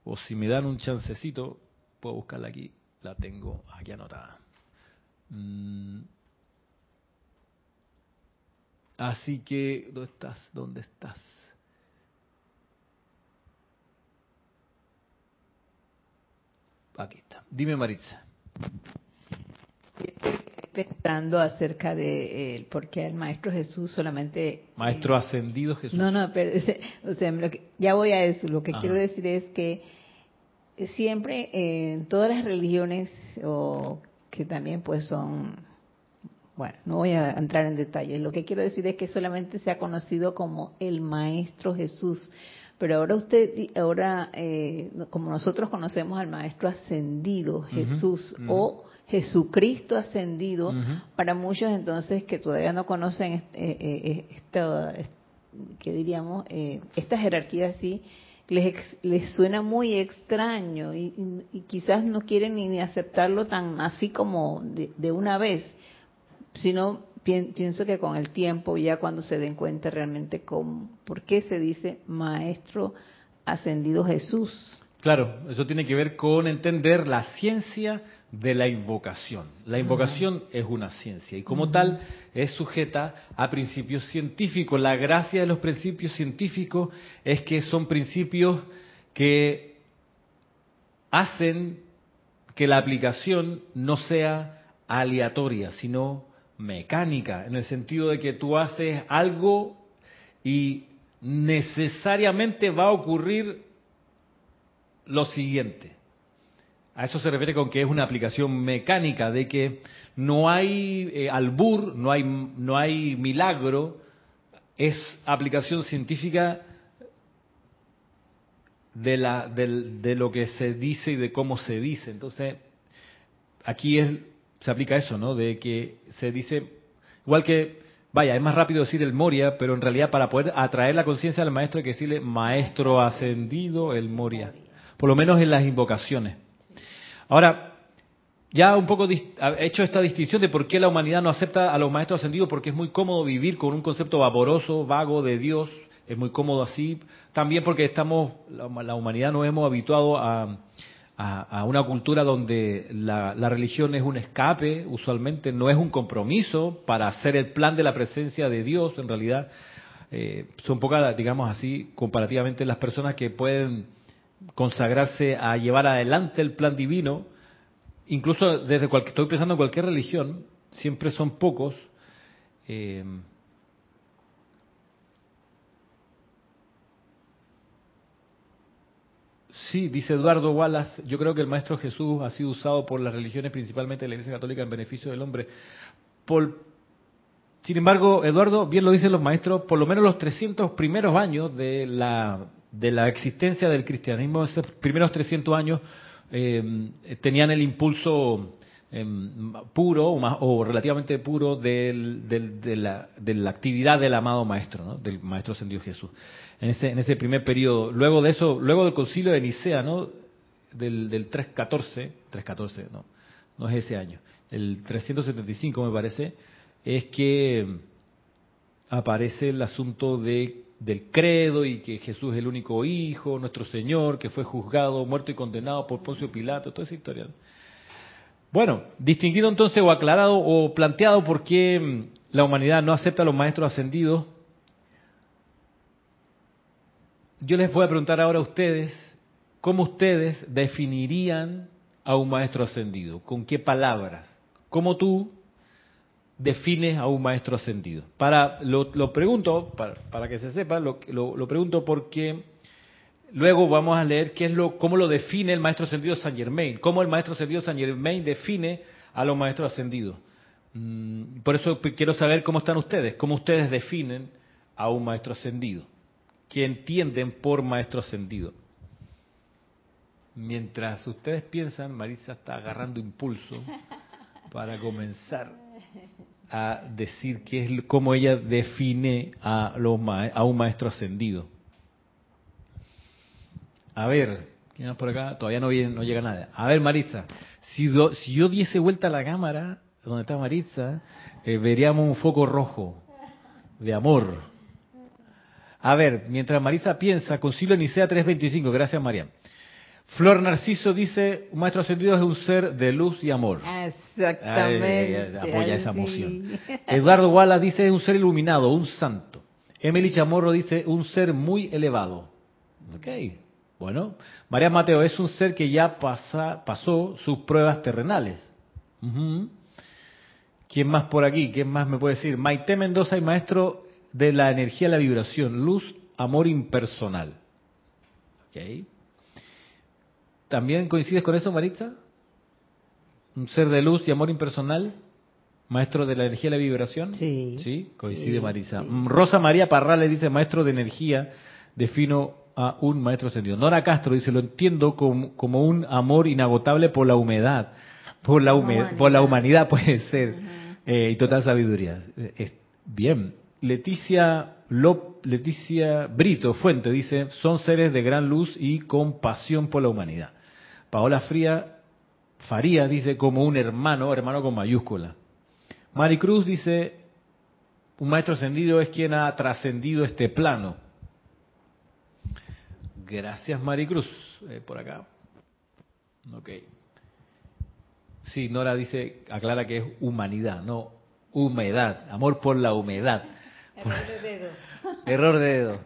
O si me dan un chancecito, puedo buscarla aquí. La tengo aquí anotada. Mm. Así que, ¿dónde estás? ¿Dónde estás? Aquí está. Dime, Maritza. Pensando acerca de eh, por qué el Maestro Jesús solamente... Maestro ascendido Jesús. No, no, pero o sea, ya voy a eso. Lo que quiero decir es que siempre en todas las religiones, o que también pues son... Bueno, no voy a entrar en detalles. Lo que quiero decir es que solamente se ha conocido como el Maestro Jesús. Pero ahora usted, ahora eh, como nosotros conocemos al Maestro ascendido, Jesús o Jesucristo ascendido, para muchos entonces que todavía no conocen eh, eh, esta, que diríamos, esta jerarquía así, les, les suena muy extraño y, quizás no quieren ni aceptarlo tan así como de, de una vez, sino pienso que con el tiempo, ya cuando se den cuenta realmente con por qué se dice Maestro Ascendido Jesús. Claro, eso tiene que ver con entender la ciencia de la invocación. La invocación es una ciencia y como tal es sujeta a principios científicos. La gracia de los principios científicos es que son principios que hacen que la aplicación no sea aleatoria, sino mecánica, en el sentido de que tú haces algo y necesariamente va a ocurrir lo siguiente. A eso se refiere con que es una aplicación mecánica, de que no hay eh, albur, no hay, no hay milagro, es aplicación científica de, la, de lo que se dice y de cómo se dice. Entonces, aquí es se aplica eso, ¿no? De que se dice, igual que, vaya, es más rápido decir el Moria, pero en realidad para poder atraer la conciencia del maestro hay que decirle maestro ascendido el Moria, por lo menos en las invocaciones. Ahora, ya un poco he hecho esta distinción de por qué la humanidad no acepta a los maestros ascendidos, porque es muy cómodo vivir con un concepto vaporoso, vago de Dios, es muy cómodo así, también porque estamos, la humanidad nos hemos habituado a a, una cultura donde la, religión es un escape, usualmente no es un compromiso para hacer el plan de la presencia de Dios, en realidad eh, son pocas, digamos así, comparativamente las personas que pueden consagrarse a llevar adelante el plan divino, incluso desde cualquier, estoy pensando en cualquier religión, siempre son pocos. Eh, sí, dice Eduardo Wallace, yo creo que el Maestro Jesús ha sido usado por las religiones, principalmente la Iglesia Católica, en beneficio del hombre. Por, sin embargo, Eduardo, bien lo dicen los maestros, por lo menos los 300 primeros años de la de la existencia del cristianismo, esos primeros 300 años, eh, tenían el impulso Em, puro o, relativamente puro del, de, la, de, la, actividad del amado maestro, del maestro ascendido Jesús. En ese, en ese primer periodo, luego de eso, luego del concilio de Nicea, ¿no? del, del 314, 314, no, no es ese año, el 375 me parece, es que aparece el asunto de del credo y que Jesús es el único hijo, nuestro Señor, que fue juzgado, muerto y condenado por Poncio Pilato, toda esa historia. Bueno, distinguido entonces o aclarado o planteado por qué la humanidad no acepta a los maestros ascendidos, yo les voy a preguntar ahora a ustedes, ¿cómo ustedes definirían a un maestro ascendido? ¿Con qué palabras? ¿Cómo tú defines a un maestro ascendido? Para, lo, pregunto, para, que se sepa, lo, lo pregunto porque Luego vamos a leer qué es lo, cómo lo define el maestro ascendido San Germain, cómo el maestro ascendido San Germain define a los maestros ascendidos. Mm, por eso quiero saber cómo están ustedes, cómo ustedes definen a un maestro ascendido, qué entienden por maestro ascendido. Mientras ustedes piensan, Marisa está agarrando impulso para comenzar a decir qué es cómo ella define a, los, a un maestro ascendido. A ver, ¿quién más por acá? Todavía no, no llega nada. A ver, Marisa, si, si yo diese vuelta a la cámara, donde está Marisa, eh, veríamos un foco rojo de amor. A ver, mientras Marisa piensa, Concilio Nicea 325, gracias María. Flor Narciso dice, un maestro ascendido es un ser de luz y amor. Exactamente. apoya esa emoción. Eduardo Wallace dice, es un ser iluminado, un santo. Emily Chamorro dice, un ser muy elevado. Ok, bueno, María Mateo es un ser que ya pasa, pasó sus pruebas terrenales. ¿Quién más por aquí? ¿Quién más me puede decir? Maite Mendoza y maestro de la energía la vibración, luz, amor impersonal. Okay. ¿También coincides con eso, Maritza? Un ser de luz y amor impersonal, maestro de la energía y la vibración. Sí. Sí, coincide Marisa. Rosa María Parrales dice maestro de energía, defino a un maestro ascendido. Nora Castro dice, lo entiendo como, un amor inagotable por la humedad, por la, humanidad. por la humanidad puede ser, eh, y total sabiduría. bien, Leticia, Leticia Brito Fuente dice, son seres de gran luz y compasión por la humanidad. Paola Fría, Faría dice, como un hermano, hermano con mayúscula. Maricruz dice, un maestro ascendido es quien ha trascendido este plano Gracias, Maricruz. Eh, por acá. Ok. Sí, Nora dice, aclara que es humanidad, no humedad. Amor por la humedad. Error de dedo. Error de dedo.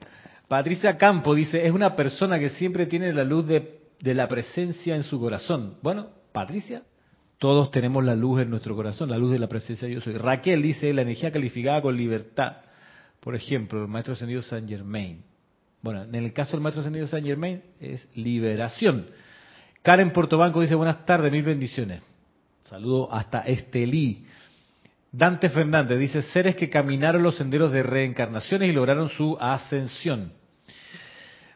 Patricia Campo dice, es una persona que siempre tiene la luz de, de la presencia en su corazón. Bueno, Patricia, todos tenemos la luz en nuestro corazón, la luz de la presencia de yo soy. Raquel dice, la energía calificada con libertad. Por ejemplo, el maestro ascendido San Germain. Bueno, en el caso del Maestro Ascendido San Germain es liberación. Karen Portobanco dice buenas tardes, mil bendiciones. Saludo hasta Estelí. Dante Fernández dice seres que caminaron los senderos de reencarnaciones y lograron su ascensión.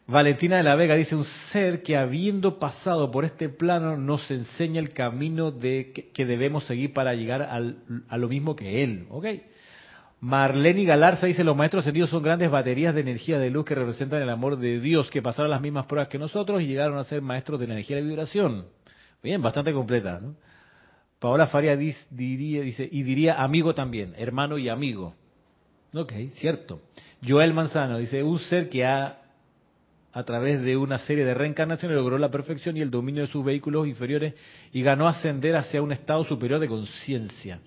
Valentina de la Vega dice un ser que habiendo pasado por este plano nos enseña el camino de que, debemos seguir para llegar a lo mismo que él. ¿ok? Marlene Galarza dice, los maestros ascendidos son grandes baterías de energía de luz que representan el amor de Dios, que pasaron las mismas pruebas que nosotros y llegaron a ser maestros de la energía de vibración. Bien, bastante completa. ¿no? Paola Faria diría, dice, y diría amigo también, hermano y amigo. Ok, cierto. Joel Manzano dice, un ser que ha, a través de una serie de reencarnaciones, logró la perfección y el dominio de sus vehículos inferiores y ganó ascender hacia un estado superior de conciencia.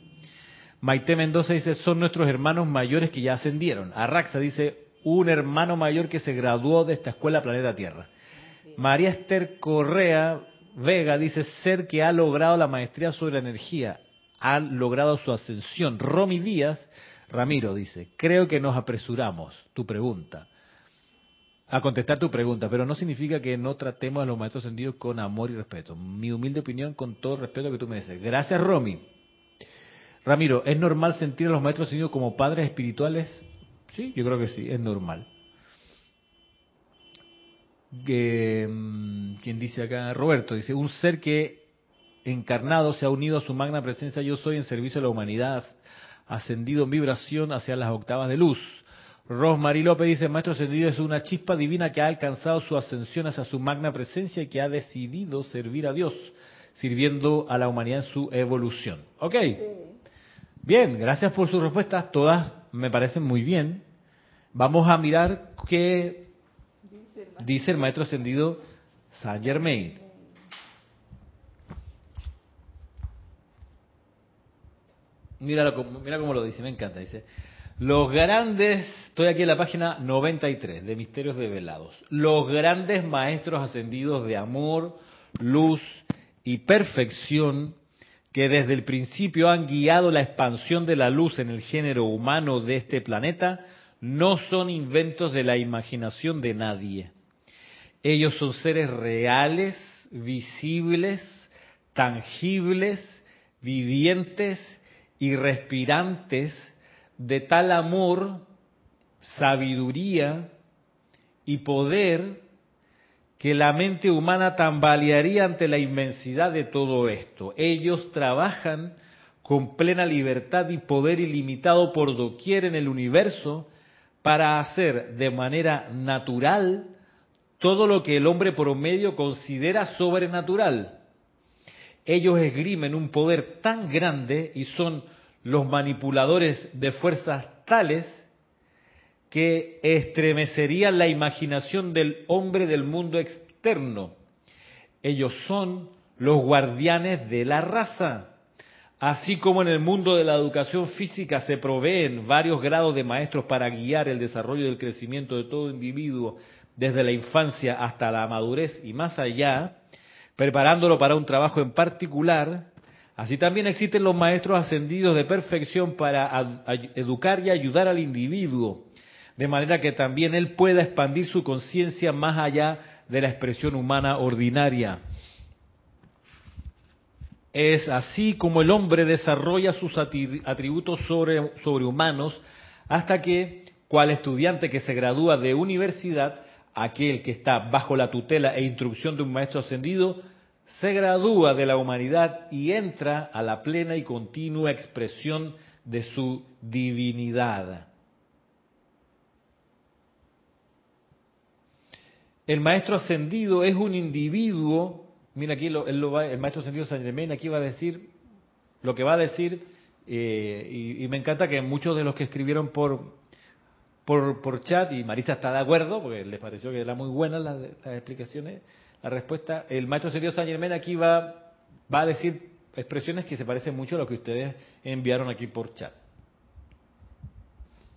Maite Mendoza dice, son nuestros hermanos mayores que ya ascendieron. Arraxa dice, un hermano mayor que se graduó de esta escuela Planeta Tierra. María Esther Correa Vega dice, ser que ha logrado la maestría sobre la energía, ha logrado su ascensión. Romy Díaz, Ramiro dice, creo que nos apresuramos. Tu pregunta. A contestar tu pregunta, pero no significa que no tratemos a los maestros ascendidos con amor y respeto. Mi humilde opinión, con todo el respeto que tú me dices. Gracias, Romy. Ramiro, ¿es normal sentir a los maestros ascendidos como padres espirituales? Sí, yo creo que sí, es normal. Mm, ¿Quién dice acá? Roberto dice, un ser que encarnado se ha unido a su magna presencia yo soy en servicio a la humanidad, ascendido en vibración hacia las octavas de luz. Rosmarie López dice, Maestro Ascendido es una chispa divina que ha alcanzado su ascensión hacia su magna presencia y que ha decidido servir a Dios, sirviendo a la humanidad en su evolución. Ok. Bien, gracias por sus respuestas. Todas me parecen muy bien. Vamos a mirar qué dice el Maestro Ascendido Saint Germain. Mira, mira cómo lo dice, me encanta. Dice, los grandes, estoy aquí en la página 93 de Misterios Develados, los grandes maestros ascendidos de amor, luz y perfección que desde el principio han guiado la expansión de la luz en el género humano de este planeta, no son inventos de la imaginación de nadie. Ellos son seres reales, visibles, tangibles, vivientes y respirantes de tal amor, sabiduría y poder que la mente humana tambalearía ante la inmensidad de todo esto. Ellos trabajan con plena libertad y poder ilimitado por doquier en el universo para hacer de manera natural todo lo que el hombre promedio considera sobrenatural. Ellos esgrimen un poder tan grande y son los manipuladores de fuerzas tales que estremecerían la imaginación del hombre del mundo externo. Ellos son los guardianes de la raza. Así como en el mundo de la educación física se proveen varios grados de maestros para guiar el desarrollo y el crecimiento de todo individuo desde la infancia hasta la madurez y más allá, preparándolo para un trabajo en particular, Así también existen los maestros ascendidos de perfección para educar y ayudar al individuo, de manera que también él pueda expandir su conciencia más allá de la expresión humana ordinaria. Es así como el hombre desarrolla sus atributos sobrehumanos hasta que, cual estudiante que se gradúa de universidad, aquel que está bajo la tutela e instrucción de un maestro ascendido, se gradúa de la humanidad y entra a la plena y continua expresión de su divinidad. El maestro ascendido es un individuo, mira aquí el maestro ascendido San Germain aquí va a decir lo que va a decir, eh, y, me encanta que muchos de los que escribieron por, por, chat, y Marisa está de acuerdo, porque les pareció que eran muy buenas las explicaciones, la respuesta. El maestro serio San Germán aquí va, va a decir expresiones que se parecen mucho a lo que ustedes enviaron aquí por chat.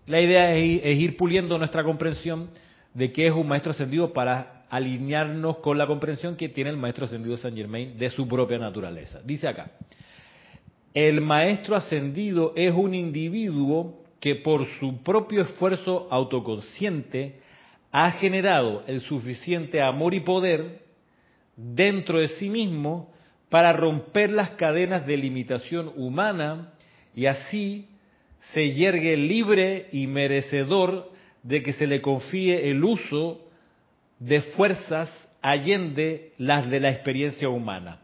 La idea es ir, puliendo nuestra comprensión de qué es un maestro ascendido para alinearnos con la comprensión que tiene el maestro ascendido San Germain de su propia naturaleza. Dice acá, el maestro ascendido es un individuo que por su propio esfuerzo autoconsciente ha generado el suficiente amor y poder dentro de sí mismo para romper las cadenas de limitación humana y así se yergue libre y merecedor de que se le confíe el uso de fuerzas allende las de la experiencia humana.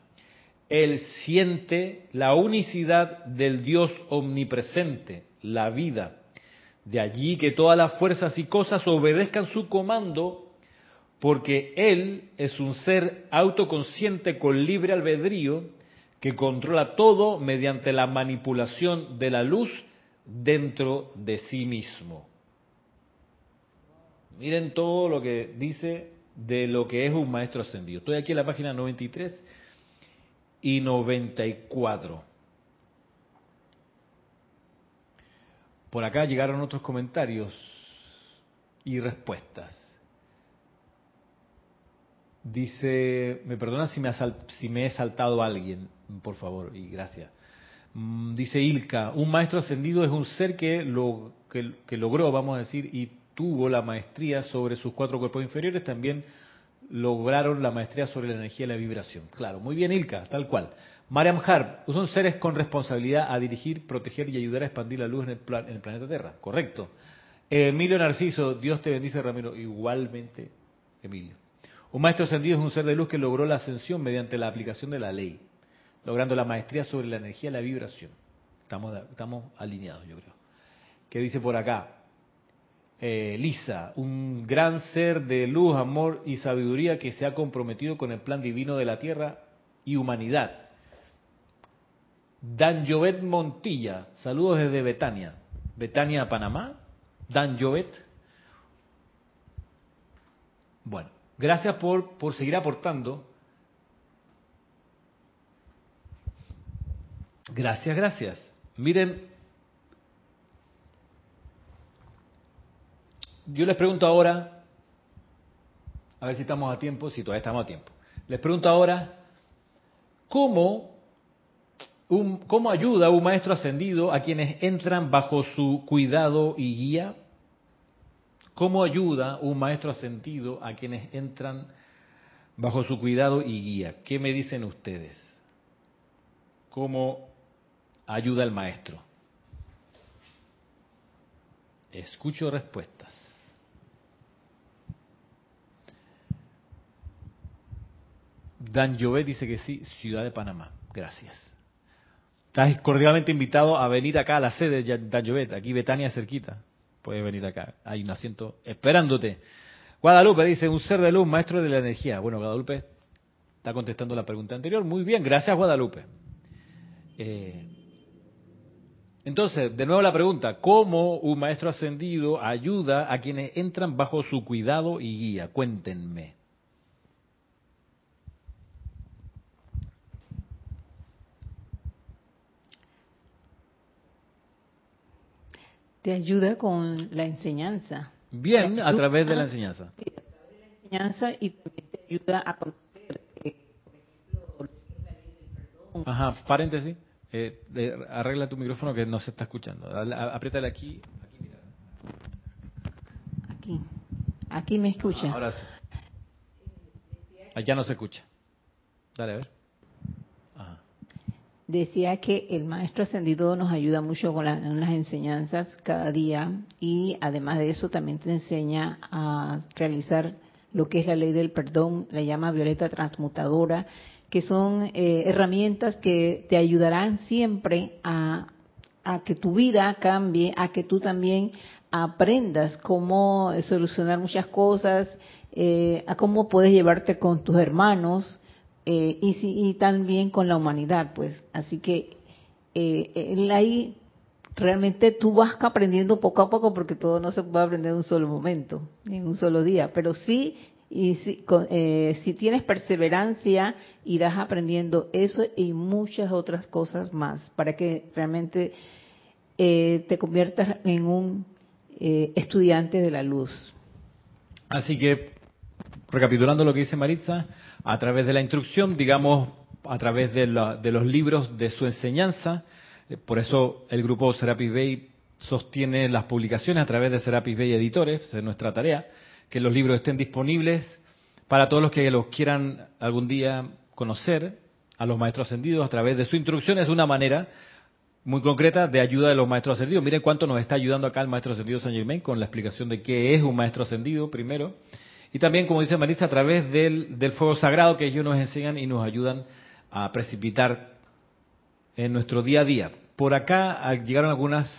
Él siente la unicidad del Dios omnipresente, la vida. De allí que todas las fuerzas y cosas obedezcan su comando porque Él es un ser autoconsciente con libre albedrío que controla todo mediante la manipulación de la luz dentro de sí mismo. Miren todo lo que dice de lo que es un maestro ascendido. Estoy aquí en la página 93 y 94. Por acá llegaron otros comentarios y respuestas. Dice, me perdona si me, si me he saltado a alguien, por favor, y gracias. Mm, dice Ilka, un maestro ascendido es un ser que, lo, que, logró, vamos a decir, y tuvo la maestría sobre sus cuatro cuerpos inferiores, también lograron la maestría sobre la energía y la vibración. Claro, muy bien Ilka, tal cual. Mariam Harp, son seres con responsabilidad a dirigir, proteger y ayudar a expandir la luz en el, planeta Tierra. Correcto. Emilio Narciso, Dios te bendice Ramiro. Igualmente, Emilio. Un maestro ascendido es un ser de luz que logró la ascensión mediante la aplicación de la ley, logrando la maestría sobre la energía y la vibración. Estamos, alineados, yo creo. ¿Qué dice por acá? Eh, Lisa, un gran ser de luz, amor y sabiduría que se ha comprometido con el plan divino de la tierra y humanidad. Dan Jovet Montilla, saludos desde Betania. Betania, Panamá. Dan Jovet. Bueno, gracias por, por seguir aportando. Gracias, gracias. Miren, yo les pregunto ahora, a ver si estamos a tiempo, si todavía estamos a tiempo. Les pregunto ahora, ¿cómo, cómo ayuda un maestro ascendido a quienes entran bajo su cuidado y guía? ¿Cómo ayuda un maestro ascendido a quienes entran bajo su cuidado y guía? ¿Qué me dicen ustedes? ¿Cómo ayuda el maestro? Escucho respuestas. Dan Jovet dice que sí, Ciudad de Panamá. Gracias. Estás cordialmente invitado a venir acá a la sede de Dan Jovet, aquí Betania cerquita. Puedes venir acá, hay un asiento esperándote. Guadalupe dice, un ser de luz, maestro de la energía. Bueno, Guadalupe está contestando la pregunta anterior. Muy bien, gracias Guadalupe. Eh, entonces, de nuevo la pregunta, ¿cómo un maestro ascendido ayuda a quienes entran bajo su cuidado y guía? Cuéntenme. Te ayuda con la enseñanza. Bien, a través de la enseñanza. Sí, a través de la enseñanza y también te ayuda a conocer, eh, por ejemplo. Ajá, paréntesis. Eh, arregla tu micrófono que no se está escuchando. Apriétale aquí. Aquí, mira. Aquí. Aquí me escucha. Ahora sí. Allá no se escucha. Dale, a ver decía que el maestro ascendido nos ayuda mucho con las enseñanzas cada día y además de eso también te enseña a realizar lo que es la ley del perdón, la llama violeta transmutadora, que son eh, herramientas que te ayudarán siempre a, a que tu vida cambie, a que tú también aprendas cómo solucionar muchas cosas, eh, a cómo puedes llevarte con tus hermanos, eh, y, y, también con la humanidad, pues. Así que eh, ahí realmente tú vas aprendiendo poco a poco porque todo no se puede aprender en un solo momento, en un solo día, pero sí, si, eh, si tienes perseverancia, irás aprendiendo eso y muchas otras cosas más para que realmente eh, te conviertas en un eh, estudiante de la luz. Así que, recapitulando lo que dice Maritza, a través de la instrucción, digamos, a través de, los libros de su enseñanza. Eh, por eso el grupo Serapis Bay sostiene las publicaciones a través de Serapis Bay Editores, es nuestra tarea, que los libros estén disponibles para todos los que los quieran algún día conocer a los maestros ascendidos a través de su instrucción. Es una manera muy concreta de ayuda de los maestros ascendidos. Miren cuánto nos está ayudando acá el maestro ascendido San Germain con la explicación de qué es un maestro ascendido primero y también, como dice Marisa, a través del, fuego sagrado que ellos nos enseñan y nos ayudan a precipitar en nuestro día a día. Por acá llegaron algunas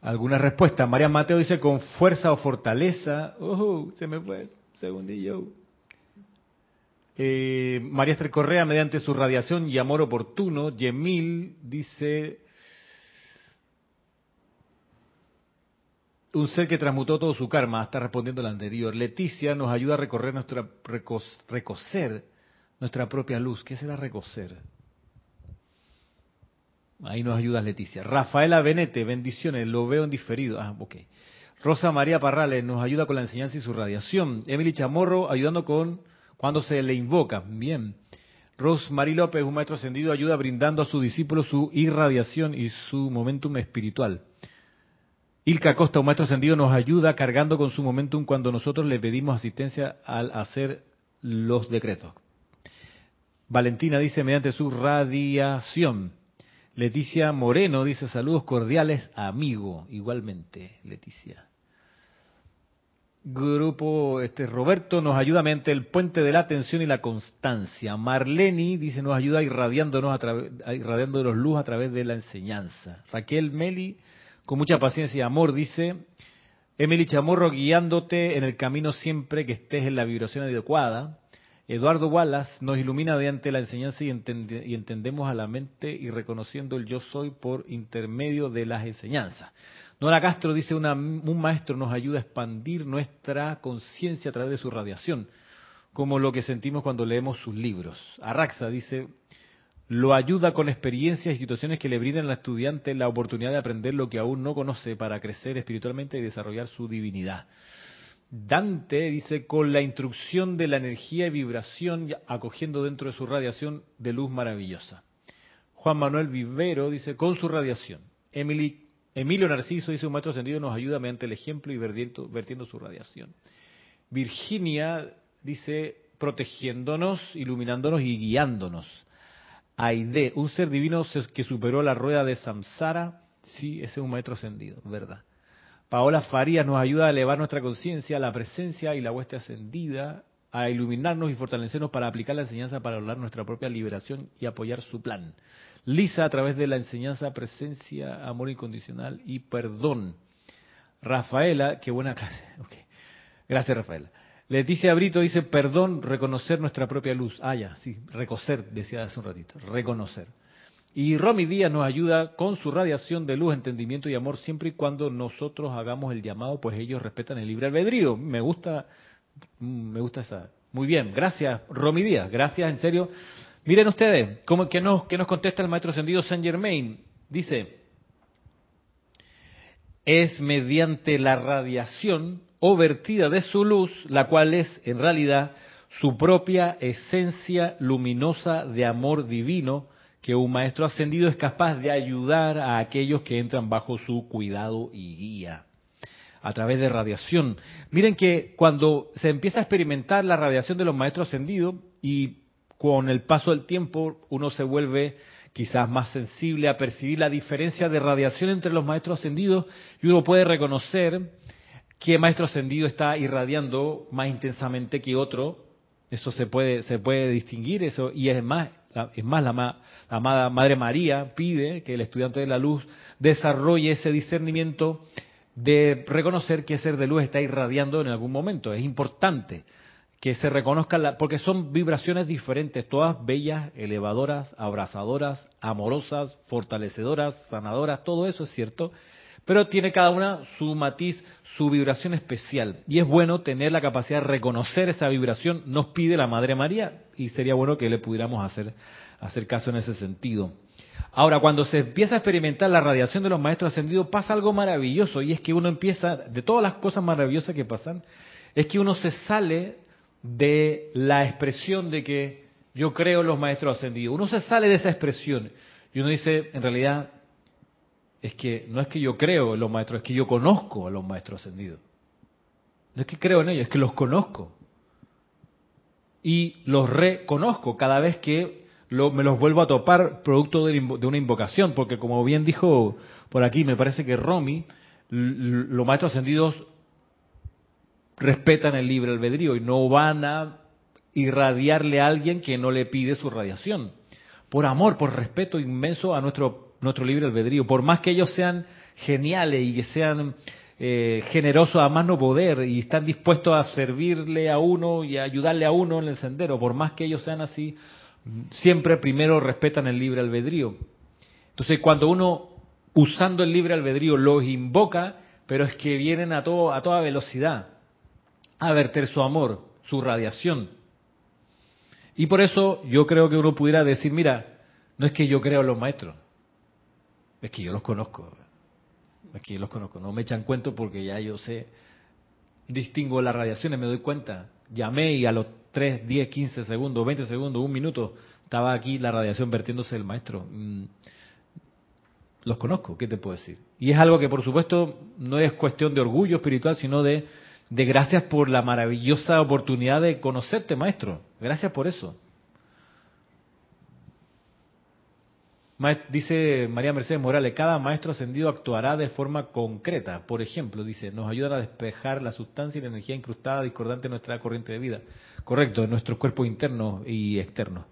algunas respuestas. María Mateo dice con fuerza o fortaleza. Uh, se me fue. Segundillo. Eh, María Esther Correa, mediante su radiación y amor oportuno. Yemil dice un ser que transmutó todo su karma, está respondiendo la anterior. Leticia nos ayuda a recorrer nuestra recocer nuestra propia luz. ¿Qué será recocer? Ahí nos ayuda Leticia. Rafaela Benete, bendiciones, lo veo en diferido. Ah, ok. Rosa María Parrales nos ayuda con la enseñanza y su radiación. Emily Chamorro ayudando con cuando se le invoca. Bien. María López, un maestro ascendido, ayuda brindando a su discípulo su irradiación y su momentum espiritual. Ilka Costa, un maestro ascendido, nos ayuda cargando con su momentum cuando nosotros le pedimos asistencia al hacer los decretos. Valentina dice mediante su radiación. Leticia Moreno dice saludos cordiales, amigo. Igualmente, Leticia. Grupo este Roberto nos ayuda mediante el puente de la atención y la constancia. Marleni dice nos ayuda irradiándonos a irradiándonos luz a través de la enseñanza. Raquel Meli con mucha paciencia y amor, dice Emily Chamorro, guiándote en el camino siempre que estés en la vibración adecuada. Eduardo Wallace nos ilumina mediante la enseñanza y, entendemos a la mente y reconociendo el yo soy por intermedio de las enseñanzas. Nora Castro dice, una, un maestro nos ayuda a expandir nuestra conciencia a través de su radiación, como lo que sentimos cuando leemos sus libros. Arraxa dice, lo ayuda con experiencias y situaciones que le brindan al estudiante la oportunidad de aprender lo que aún no conoce para crecer espiritualmente y desarrollar su divinidad. Dante dice, con la instrucción de la energía y vibración, acogiendo dentro de su radiación de luz maravillosa. Juan Manuel Vivero dice, con su radiación. Emilio Narciso dice, un maestro ascendido nos ayuda mediante el ejemplo y vertiendo su radiación. Virginia dice, protegiéndonos, iluminándonos y guiándonos. Aide, un ser divino que superó la rueda de Samsara, sí, ese es un maestro ascendido, ¿verdad? Paola Farías nos ayuda a elevar nuestra conciencia, la presencia y la hueste ascendida, a iluminarnos y fortalecernos para aplicar la enseñanza para lograr nuestra propia liberación y apoyar su plan. Lisa a través de la enseñanza, presencia, amor incondicional y perdón. Rafaela, qué buena clase. Okay. Gracias, Rafaela. Leticia Brito dice, perdón, reconocer nuestra propia luz. Ah, ya, sí, reconocer, decía hace un ratito, reconocer. Y Romy Díaz nos ayuda con su radiación de luz, entendimiento y amor siempre y cuando nosotros hagamos el llamado, pues ellos respetan el libre albedrío. Me gusta, me gusta esa. Muy bien, gracias Romy Díaz, gracias en serio. Miren ustedes, ¿cómo, qué, nos, nos contesta el maestro ascendido Saint Germain? Dice, es mediante la radiación o vertida de su luz, la cual es en realidad su propia esencia luminosa de amor divino, que un maestro ascendido es capaz de ayudar a aquellos que entran bajo su cuidado y guía a través de radiación. Miren que cuando se empieza a experimentar la radiación de los maestros ascendidos y con el paso del tiempo uno se vuelve quizás más sensible a percibir la diferencia de radiación entre los maestros ascendidos y uno puede reconocer qué maestro ascendido está irradiando más intensamente que otro. Eso se puede, se puede distinguir, eso, y es más, es más, la, la, amada Madre María pide que el estudiante de la luz desarrolle ese discernimiento de reconocer que ser de luz está irradiando en algún momento. Es importante que se reconozca, la, porque son vibraciones diferentes, todas bellas, elevadoras, abrazadoras, amorosas, fortalecedoras, sanadoras, todo eso es cierto, pero tiene cada una su matiz, su vibración especial. Y es bueno tener la capacidad de reconocer esa vibración, nos pide la Madre María, y sería bueno que le pudiéramos hacer, hacer caso en ese sentido. Ahora, cuando se empieza a experimentar la radiación de los maestros ascendidos, pasa algo maravilloso, y es que uno empieza, de todas las cosas maravillosas que pasan, es que uno se sale de la expresión de que yo creo en los maestros ascendidos. Uno se sale de esa expresión y uno dice, en realidad, es que no es que yo creo en los maestros, es que yo conozco a los maestros ascendidos. No es que creo en ellos, es que los conozco. Y los reconozco cada vez que me los vuelvo a topar producto de, una invocación, porque como bien dijo por aquí, me parece que Romy, los maestros ascendidos respetan el libre albedrío y no van a irradiarle a alguien que no le pide su radiación. Por amor, por respeto inmenso a nuestro nuestro libre albedrío. Por más que ellos sean geniales y que sean eh, generosos a más no poder y están dispuestos a servirle a uno y a ayudarle a uno en el sendero, por más que ellos sean así, siempre primero respetan el libre albedrío. Entonces, cuando uno, usando el libre albedrío, los invoca, pero es que vienen a, todo, a toda velocidad a verter su amor, su radiación. Y por eso yo creo que uno pudiera decir, mira, no es que yo creo en los maestros, es que yo los conozco. Es que yo los conozco. No me echan cuento porque ya yo sé, distingo las radiaciones, me doy cuenta. Llamé y a los 3, 10, 15 segundos, 20 segundos, un minuto, estaba aquí la radiación vertiéndose del maestro. Mm. los conozco, ¿qué te puedo decir? Y es algo que por supuesto no es cuestión de orgullo espiritual, sino de, de gracias por la maravillosa oportunidad de conocerte, maestro. Gracias por eso. Dice María Mercedes Morales, cada maestro ascendido actuará de forma concreta. Por ejemplo, dice, nos ayudan a despejar la sustancia y la energía incrustada discordante en nuestra corriente de vida. Correcto, en nuestros cuerpos internos y externos.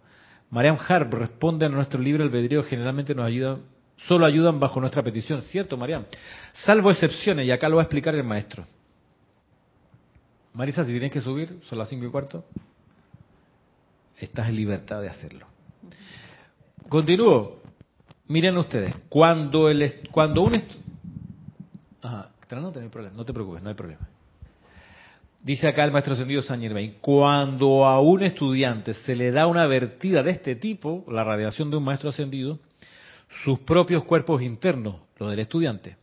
Mariam Harp responde a nuestro libro Albedrío, generalmente nos ayudan, solo ayudan bajo nuestra petición. ¿Cierto, Mariam? Salvo excepciones, y acá lo va a explicar el maestro. Marisa, si tienes que subir, son las cinco y cuarto, estás en libertad de hacerlo. Continúo. Miren ustedes, cuando, el, cuando un... Ajá, no, no te preocupes, no hay problema. Dice acá el maestro ascendido San Germain, cuando a un estudiante se le da una vertida de este tipo, la radiación de un maestro ascendido, sus propios cuerpos internos, los del estudiante,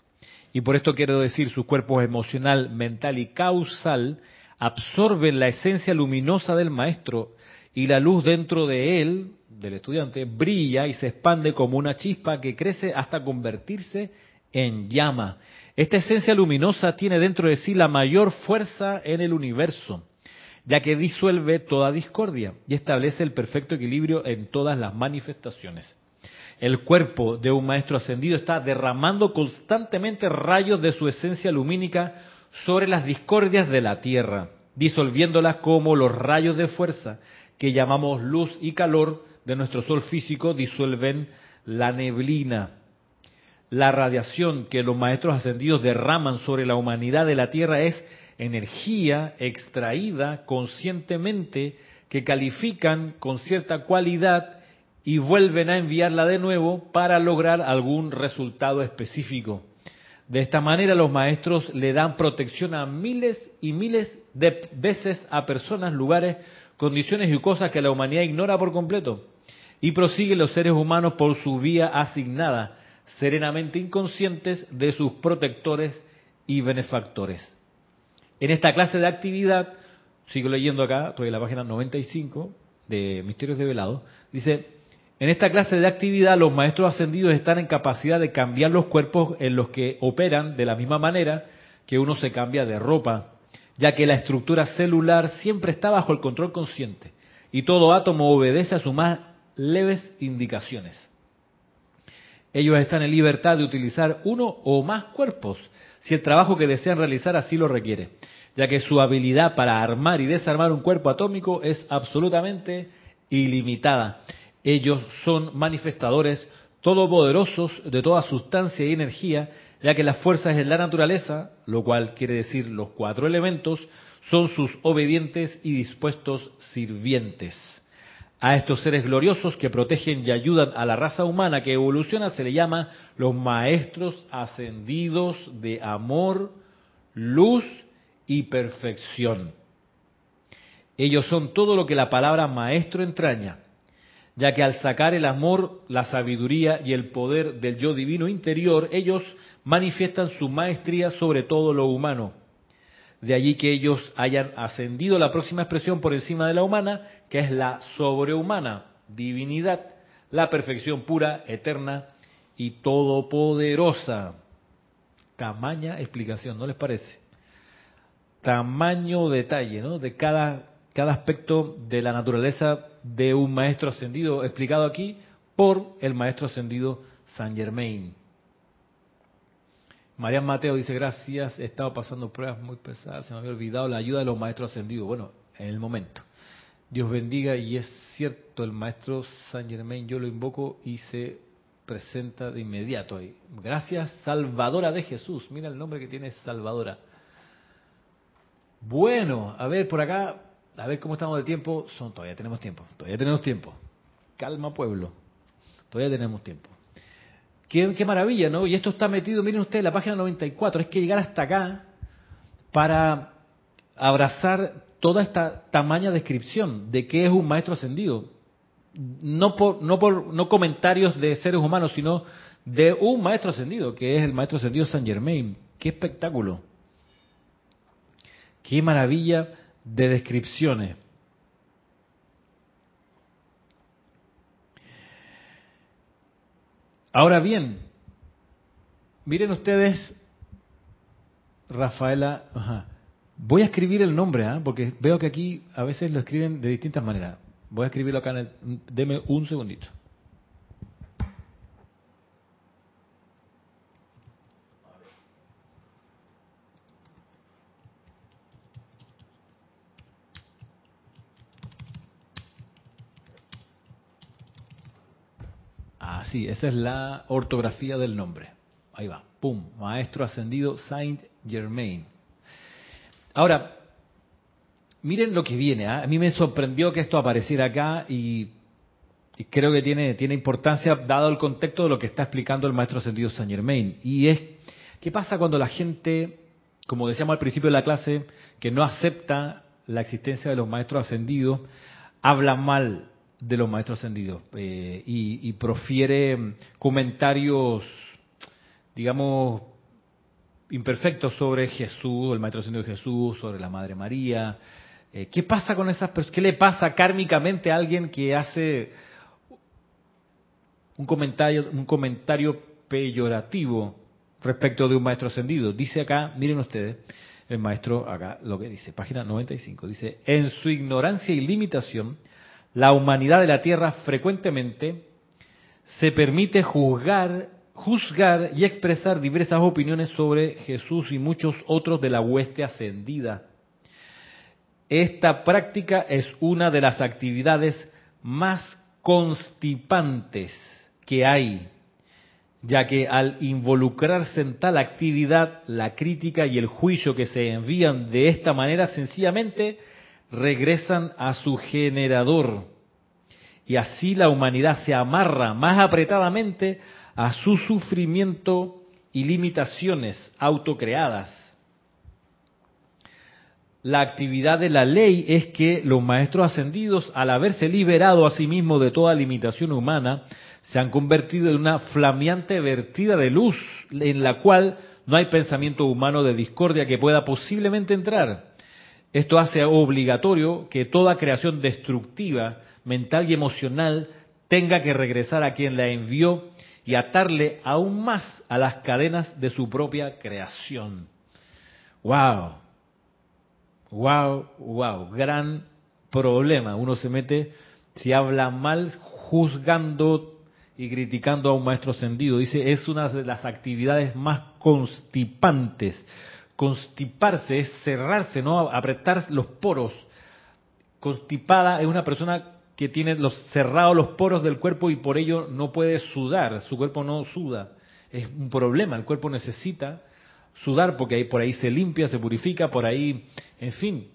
y por esto quiero decir sus cuerpos emocional, mental y causal, absorben la esencia luminosa del maestro y la luz dentro de él del estudiante brilla y se expande como una chispa que crece hasta convertirse en llama. Esta esencia luminosa tiene dentro de sí la mayor fuerza en el universo, ya que disuelve toda discordia y establece el perfecto equilibrio en todas las manifestaciones. El cuerpo de un maestro ascendido está derramando constantemente rayos de su esencia lumínica sobre las discordias de la tierra, disolviéndolas como los rayos de fuerza que llamamos luz y calor de nuestro sol físico disuelven la neblina. La radiación que los maestros ascendidos derraman sobre la humanidad de la Tierra es energía extraída conscientemente que califican con cierta cualidad y vuelven a enviarla de nuevo para lograr algún resultado específico. De esta manera los maestros le dan protección a miles y miles de veces a personas, lugares, condiciones y cosas que la humanidad ignora por completo. Y prosiguen los seres humanos por su vía asignada, serenamente inconscientes de sus protectores y benefactores. En esta clase de actividad, sigo leyendo acá, estoy en la página 95 de Misterios de Velado, dice, en esta clase de actividad los maestros ascendidos están en capacidad de cambiar los cuerpos en los que operan de la misma manera que uno se cambia de ropa ya que la estructura celular siempre está bajo el control consciente y todo átomo obedece a sus más leves indicaciones. Ellos están en libertad de utilizar uno o más cuerpos si el trabajo que desean realizar así lo requiere, ya que su habilidad para armar y desarmar un cuerpo atómico es absolutamente ilimitada. Ellos son manifestadores todopoderosos de toda sustancia y energía ya que las fuerzas en la naturaleza, lo cual quiere decir los cuatro elementos, son sus obedientes y dispuestos sirvientes. A estos seres gloriosos que protegen y ayudan a la raza humana que evoluciona se le llama los maestros ascendidos de amor, luz y perfección. Ellos son todo lo que la palabra maestro entraña, ya que al sacar el amor, la sabiduría y el poder del yo divino interior, ellos manifiestan su maestría sobre todo lo humano. De allí que ellos hayan ascendido la próxima expresión por encima de la humana, que es la sobrehumana, divinidad, la perfección pura, eterna y todopoderosa. Tamaña explicación, ¿no les parece? Tamaño detalle, ¿no? De cada, cada aspecto de la naturaleza de un maestro ascendido, explicado aquí por el maestro ascendido Saint Germain. María Mateo dice, gracias, he estado pasando pruebas muy pesadas, se me había olvidado la ayuda de los maestros ascendidos. Bueno, en el momento. Dios bendiga y es cierto, el maestro San Germain, yo lo invoco y se presenta de inmediato ahí. Gracias, Salvadora de Jesús. Mira el nombre que tiene Salvadora. Bueno, a ver por acá, a ver cómo estamos de tiempo. Son, todavía tenemos tiempo, todavía tenemos tiempo. Calma pueblo, todavía tenemos tiempo. Qué, maravilla, ¿no? Y esto está metido, miren ustedes, la página 94, es que llegar hasta acá para abrazar toda esta tamaña descripción de qué es un maestro ascendido. No por, no por no comentarios de seres humanos, sino de un maestro ascendido, que es el maestro ascendido San Germain. Qué espectáculo. Qué maravilla de descripciones. Ahora bien, miren ustedes, Rafaela, voy a escribir el nombre, ¿ah? porque veo que aquí a veces lo escriben de distintas maneras. Voy a escribirlo acá en el... Deme un segundito. Sí, esa es la ortografía del nombre. Ahí va, pum, Maestro Ascendido Saint Germain. Ahora, miren lo que viene. ¿ah? A mí me sorprendió que esto apareciera acá y, creo que tiene, tiene importancia dado el contexto de lo que está explicando el Maestro Ascendido Saint Germain. Y es, ¿qué pasa cuando la gente, como decíamos al principio de la clase, que no acepta la existencia de los Maestros Ascendidos, habla mal de los maestros ascendidos eh, y, profiere comentarios, digamos, imperfectos sobre Jesús, el maestro ascendido Jesús, sobre la Madre María. Eh, ¿Qué pasa con esas personas? ¿Qué le pasa kármicamente a alguien que hace un comentario, un comentario peyorativo respecto de un maestro ascendido? Dice acá, miren ustedes, el maestro acá lo que dice, página 95, dice, en su ignorancia y limitación, la humanidad de la Tierra frecuentemente se permite juzgar, juzgar y expresar diversas opiniones sobre Jesús y muchos otros de la hueste ascendida. Esta práctica es una de las actividades más constipantes que hay, ya que al involucrarse en tal actividad, la crítica y el juicio que se envían de esta manera sencillamente regresan a su generador. Y así la humanidad se amarra más apretadamente a su sufrimiento y limitaciones autocreadas. La actividad de la ley es que los maestros ascendidos, al haberse liberado a sí mismos de toda limitación humana, se han convertido en una flameante vertida de luz en la cual no hay pensamiento humano de discordia que pueda posiblemente entrar. Esto hace obligatorio que toda creación destructiva, mental y emocional, tenga que regresar a quien la envió y atarle aún más a las cadenas de su propia creación. ¡Wow! ¡Wow! ¡Wow! Gran problema. Uno se mete, si habla mal, juzgando y criticando a un maestro ascendido. Dice, es una de las actividades más constipantes Constiparse es cerrarse, ¿no? Apretar los poros. Constipada es una persona que tiene los cerrados los poros del cuerpo y por ello no puede sudar. Su cuerpo no suda. Es un problema. El cuerpo necesita sudar porque ahí, por ahí se limpia, se purifica, por ahí, en fin,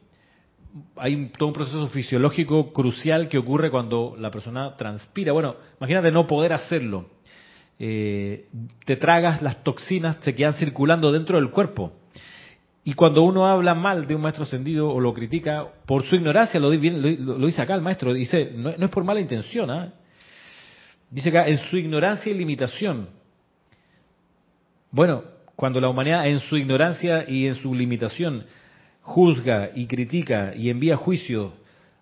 hay todo un proceso fisiológico crucial que ocurre cuando la persona transpira. Bueno, imagínate no poder hacerlo. Eh, te tragas, las toxinas se quedan circulando dentro del cuerpo. Y cuando uno habla mal de un maestro ascendido o lo critica, por su ignorancia, lo, dice acá el maestro, dice, no, es por mala intención, ¿ah? dice acá, en su ignorancia y limitación. Bueno, cuando la humanidad en su ignorancia y en su limitación juzga y critica y envía juicio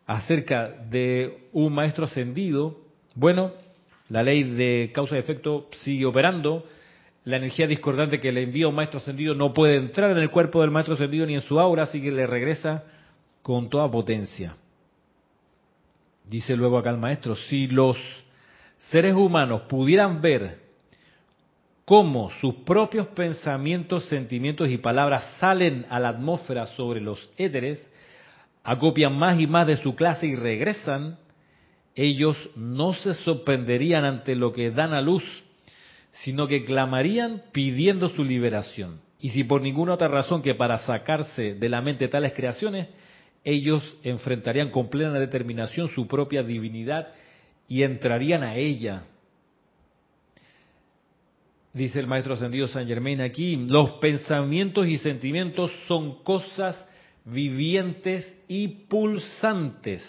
acerca de un maestro ascendido, bueno, la ley de causa y efecto sigue operando, la energía discordante que le envía un maestro ascendido no puede entrar en el cuerpo del maestro ascendido ni en su aura, así que le regresa con toda potencia. Dice luego acá el maestro, si los seres humanos pudieran ver cómo sus propios pensamientos, sentimientos y palabras salen a la atmósfera sobre los éteres, acopian más y más de su clase y regresan, ellos no se sorprenderían ante lo que dan a luz sino que clamarían pidiendo su liberación. Y si por ninguna otra razón que para sacarse de la mente tales creaciones, ellos enfrentarían con plena determinación su propia divinidad y entrarían a ella. Dice el maestro ascendido San Germain aquí, los pensamientos y sentimientos son cosas vivientes y pulsantes.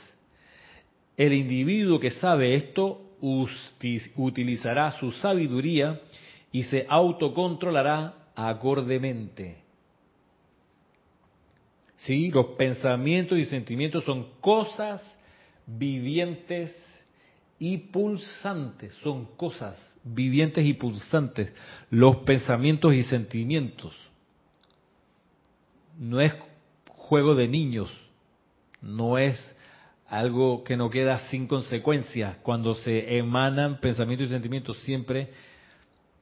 El individuo que sabe esto utilizará su sabiduría y se autocontrolará acordemente. Sí, los pensamientos y sentimientos son cosas vivientes y pulsantes, son cosas vivientes y pulsantes, los pensamientos y sentimientos. No es juego de niños, no es algo que no queda sin consecuencias. Cuando se emanan pensamientos y sentimientos siempre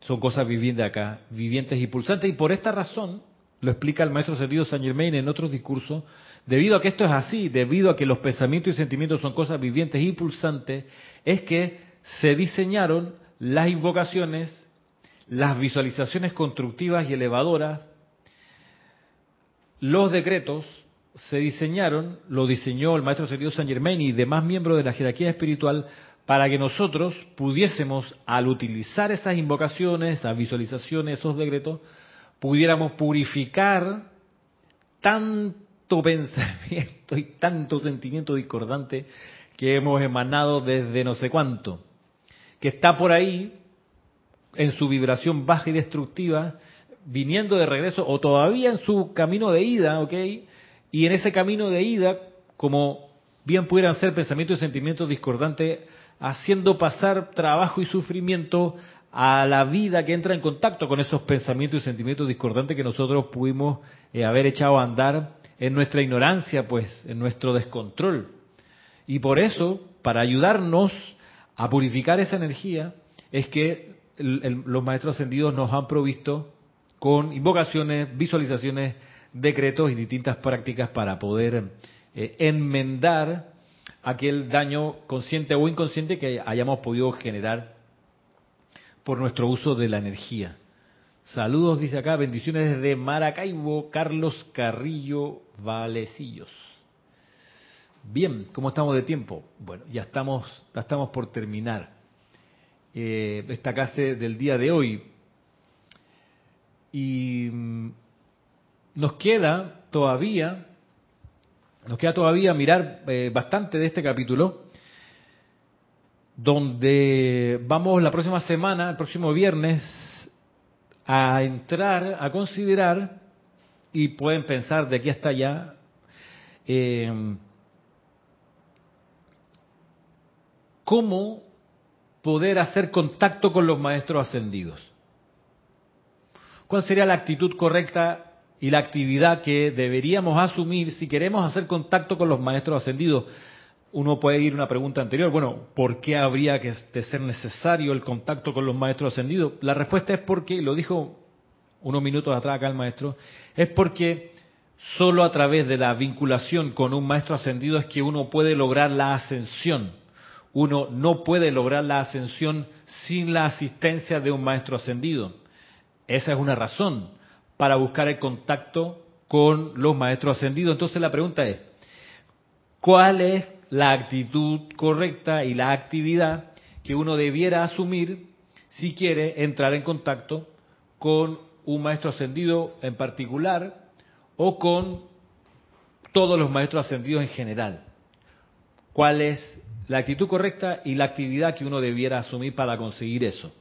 son cosas vivientes acá, vivientes y pulsantes. Y por esta razón, lo explica el maestro Servido Saint Germain en otros discursos, debido a que esto es así, debido a que los pensamientos y sentimientos son cosas vivientes y pulsantes, es que se diseñaron las invocaciones, las visualizaciones constructivas y elevadoras, los decretos, se diseñaron, lo diseñó el maestro Servido San Germain y demás miembros de la jerarquía espiritual para que nosotros pudiésemos, al utilizar esas invocaciones, esas visualizaciones, esos decretos, pudiéramos purificar tanto pensamiento y tanto sentimiento discordante que hemos emanado desde no sé cuánto, que está por ahí en su vibración baja y destructiva, viniendo de regreso o todavía en su camino de ida, ¿ok? Y en ese camino de ida, como bien pudieran ser pensamientos y sentimientos discordantes, haciendo pasar trabajo y sufrimiento a la vida que entra en contacto con esos pensamientos y sentimientos discordantes que nosotros pudimos eh, haber echado a andar en nuestra ignorancia, pues, en nuestro descontrol. Y por eso, para ayudarnos a purificar esa energía, es que los maestros ascendidos nos han provisto con invocaciones, visualizaciones, decretos y distintas prácticas para poder eh, enmendar aquel daño consciente o inconsciente que hayamos podido generar por nuestro uso de la energía. Saludos, dice acá, bendiciones desde Maracaibo, Carlos Carrillo Valecillos. Bien, ¿cómo estamos de tiempo? Bueno, ya estamos, ya estamos por terminar eh, esta clase del día de hoy. Y mm, nos queda todavía, nos queda todavía mirar eh, bastante de este capítulo, donde vamos la próxima semana, el próximo viernes, a entrar, a considerar, y pueden pensar de aquí hasta allá, eh, cómo poder hacer contacto con los maestros ascendidos. ¿Cuál sería la actitud correcta y la actividad que deberíamos asumir si queremos hacer contacto con los maestros ascendidos. Uno puede ir a una pregunta anterior, bueno, ¿por qué habría que ser necesario el contacto con los maestros ascendidos? La respuesta es porque, lo dijo unos minutos atrás acá el maestro, es porque solo a través de la vinculación con un maestro ascendido es que uno puede lograr la ascensión. Uno no puede lograr la ascensión sin la asistencia de un maestro ascendido. Esa es una razón para buscar el contacto con los maestros ascendidos. Entonces la pregunta es, ¿cuál es la actitud correcta y la actividad que uno debiera asumir si quiere entrar en contacto con un maestro ascendido en particular o con todos los maestros ascendidos en general? ¿Cuál es la actitud correcta y la actividad que uno debiera asumir para conseguir eso?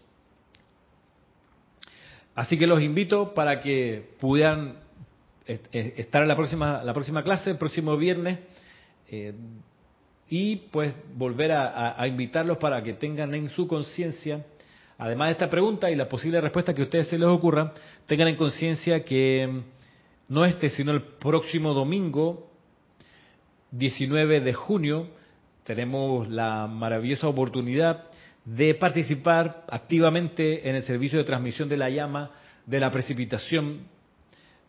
Así que los invito para que puedan estar en la próxima, la próxima clase, el próximo viernes, eh, y pues volver a, invitarlos para que tengan en su conciencia, además de esta pregunta y la posible respuesta que a ustedes se les ocurra, tengan en conciencia que no este, sino el próximo domingo, 19 de junio, tenemos la maravillosa oportunidad de participar activamente en el servicio de transmisión de la llama de la precipitación,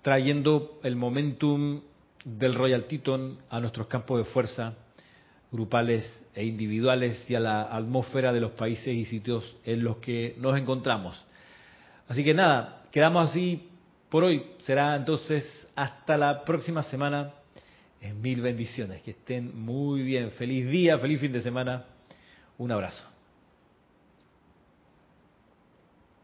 trayendo el momentum del Royal Teton a nuestros campos de fuerza grupales e individuales y a la atmósfera de los países y sitios en los que nos encontramos. Así que nada, quedamos así por hoy. Será entonces hasta la próxima semana. En mil bendiciones. Que estén muy bien. Feliz día, feliz fin de semana. Un abrazo.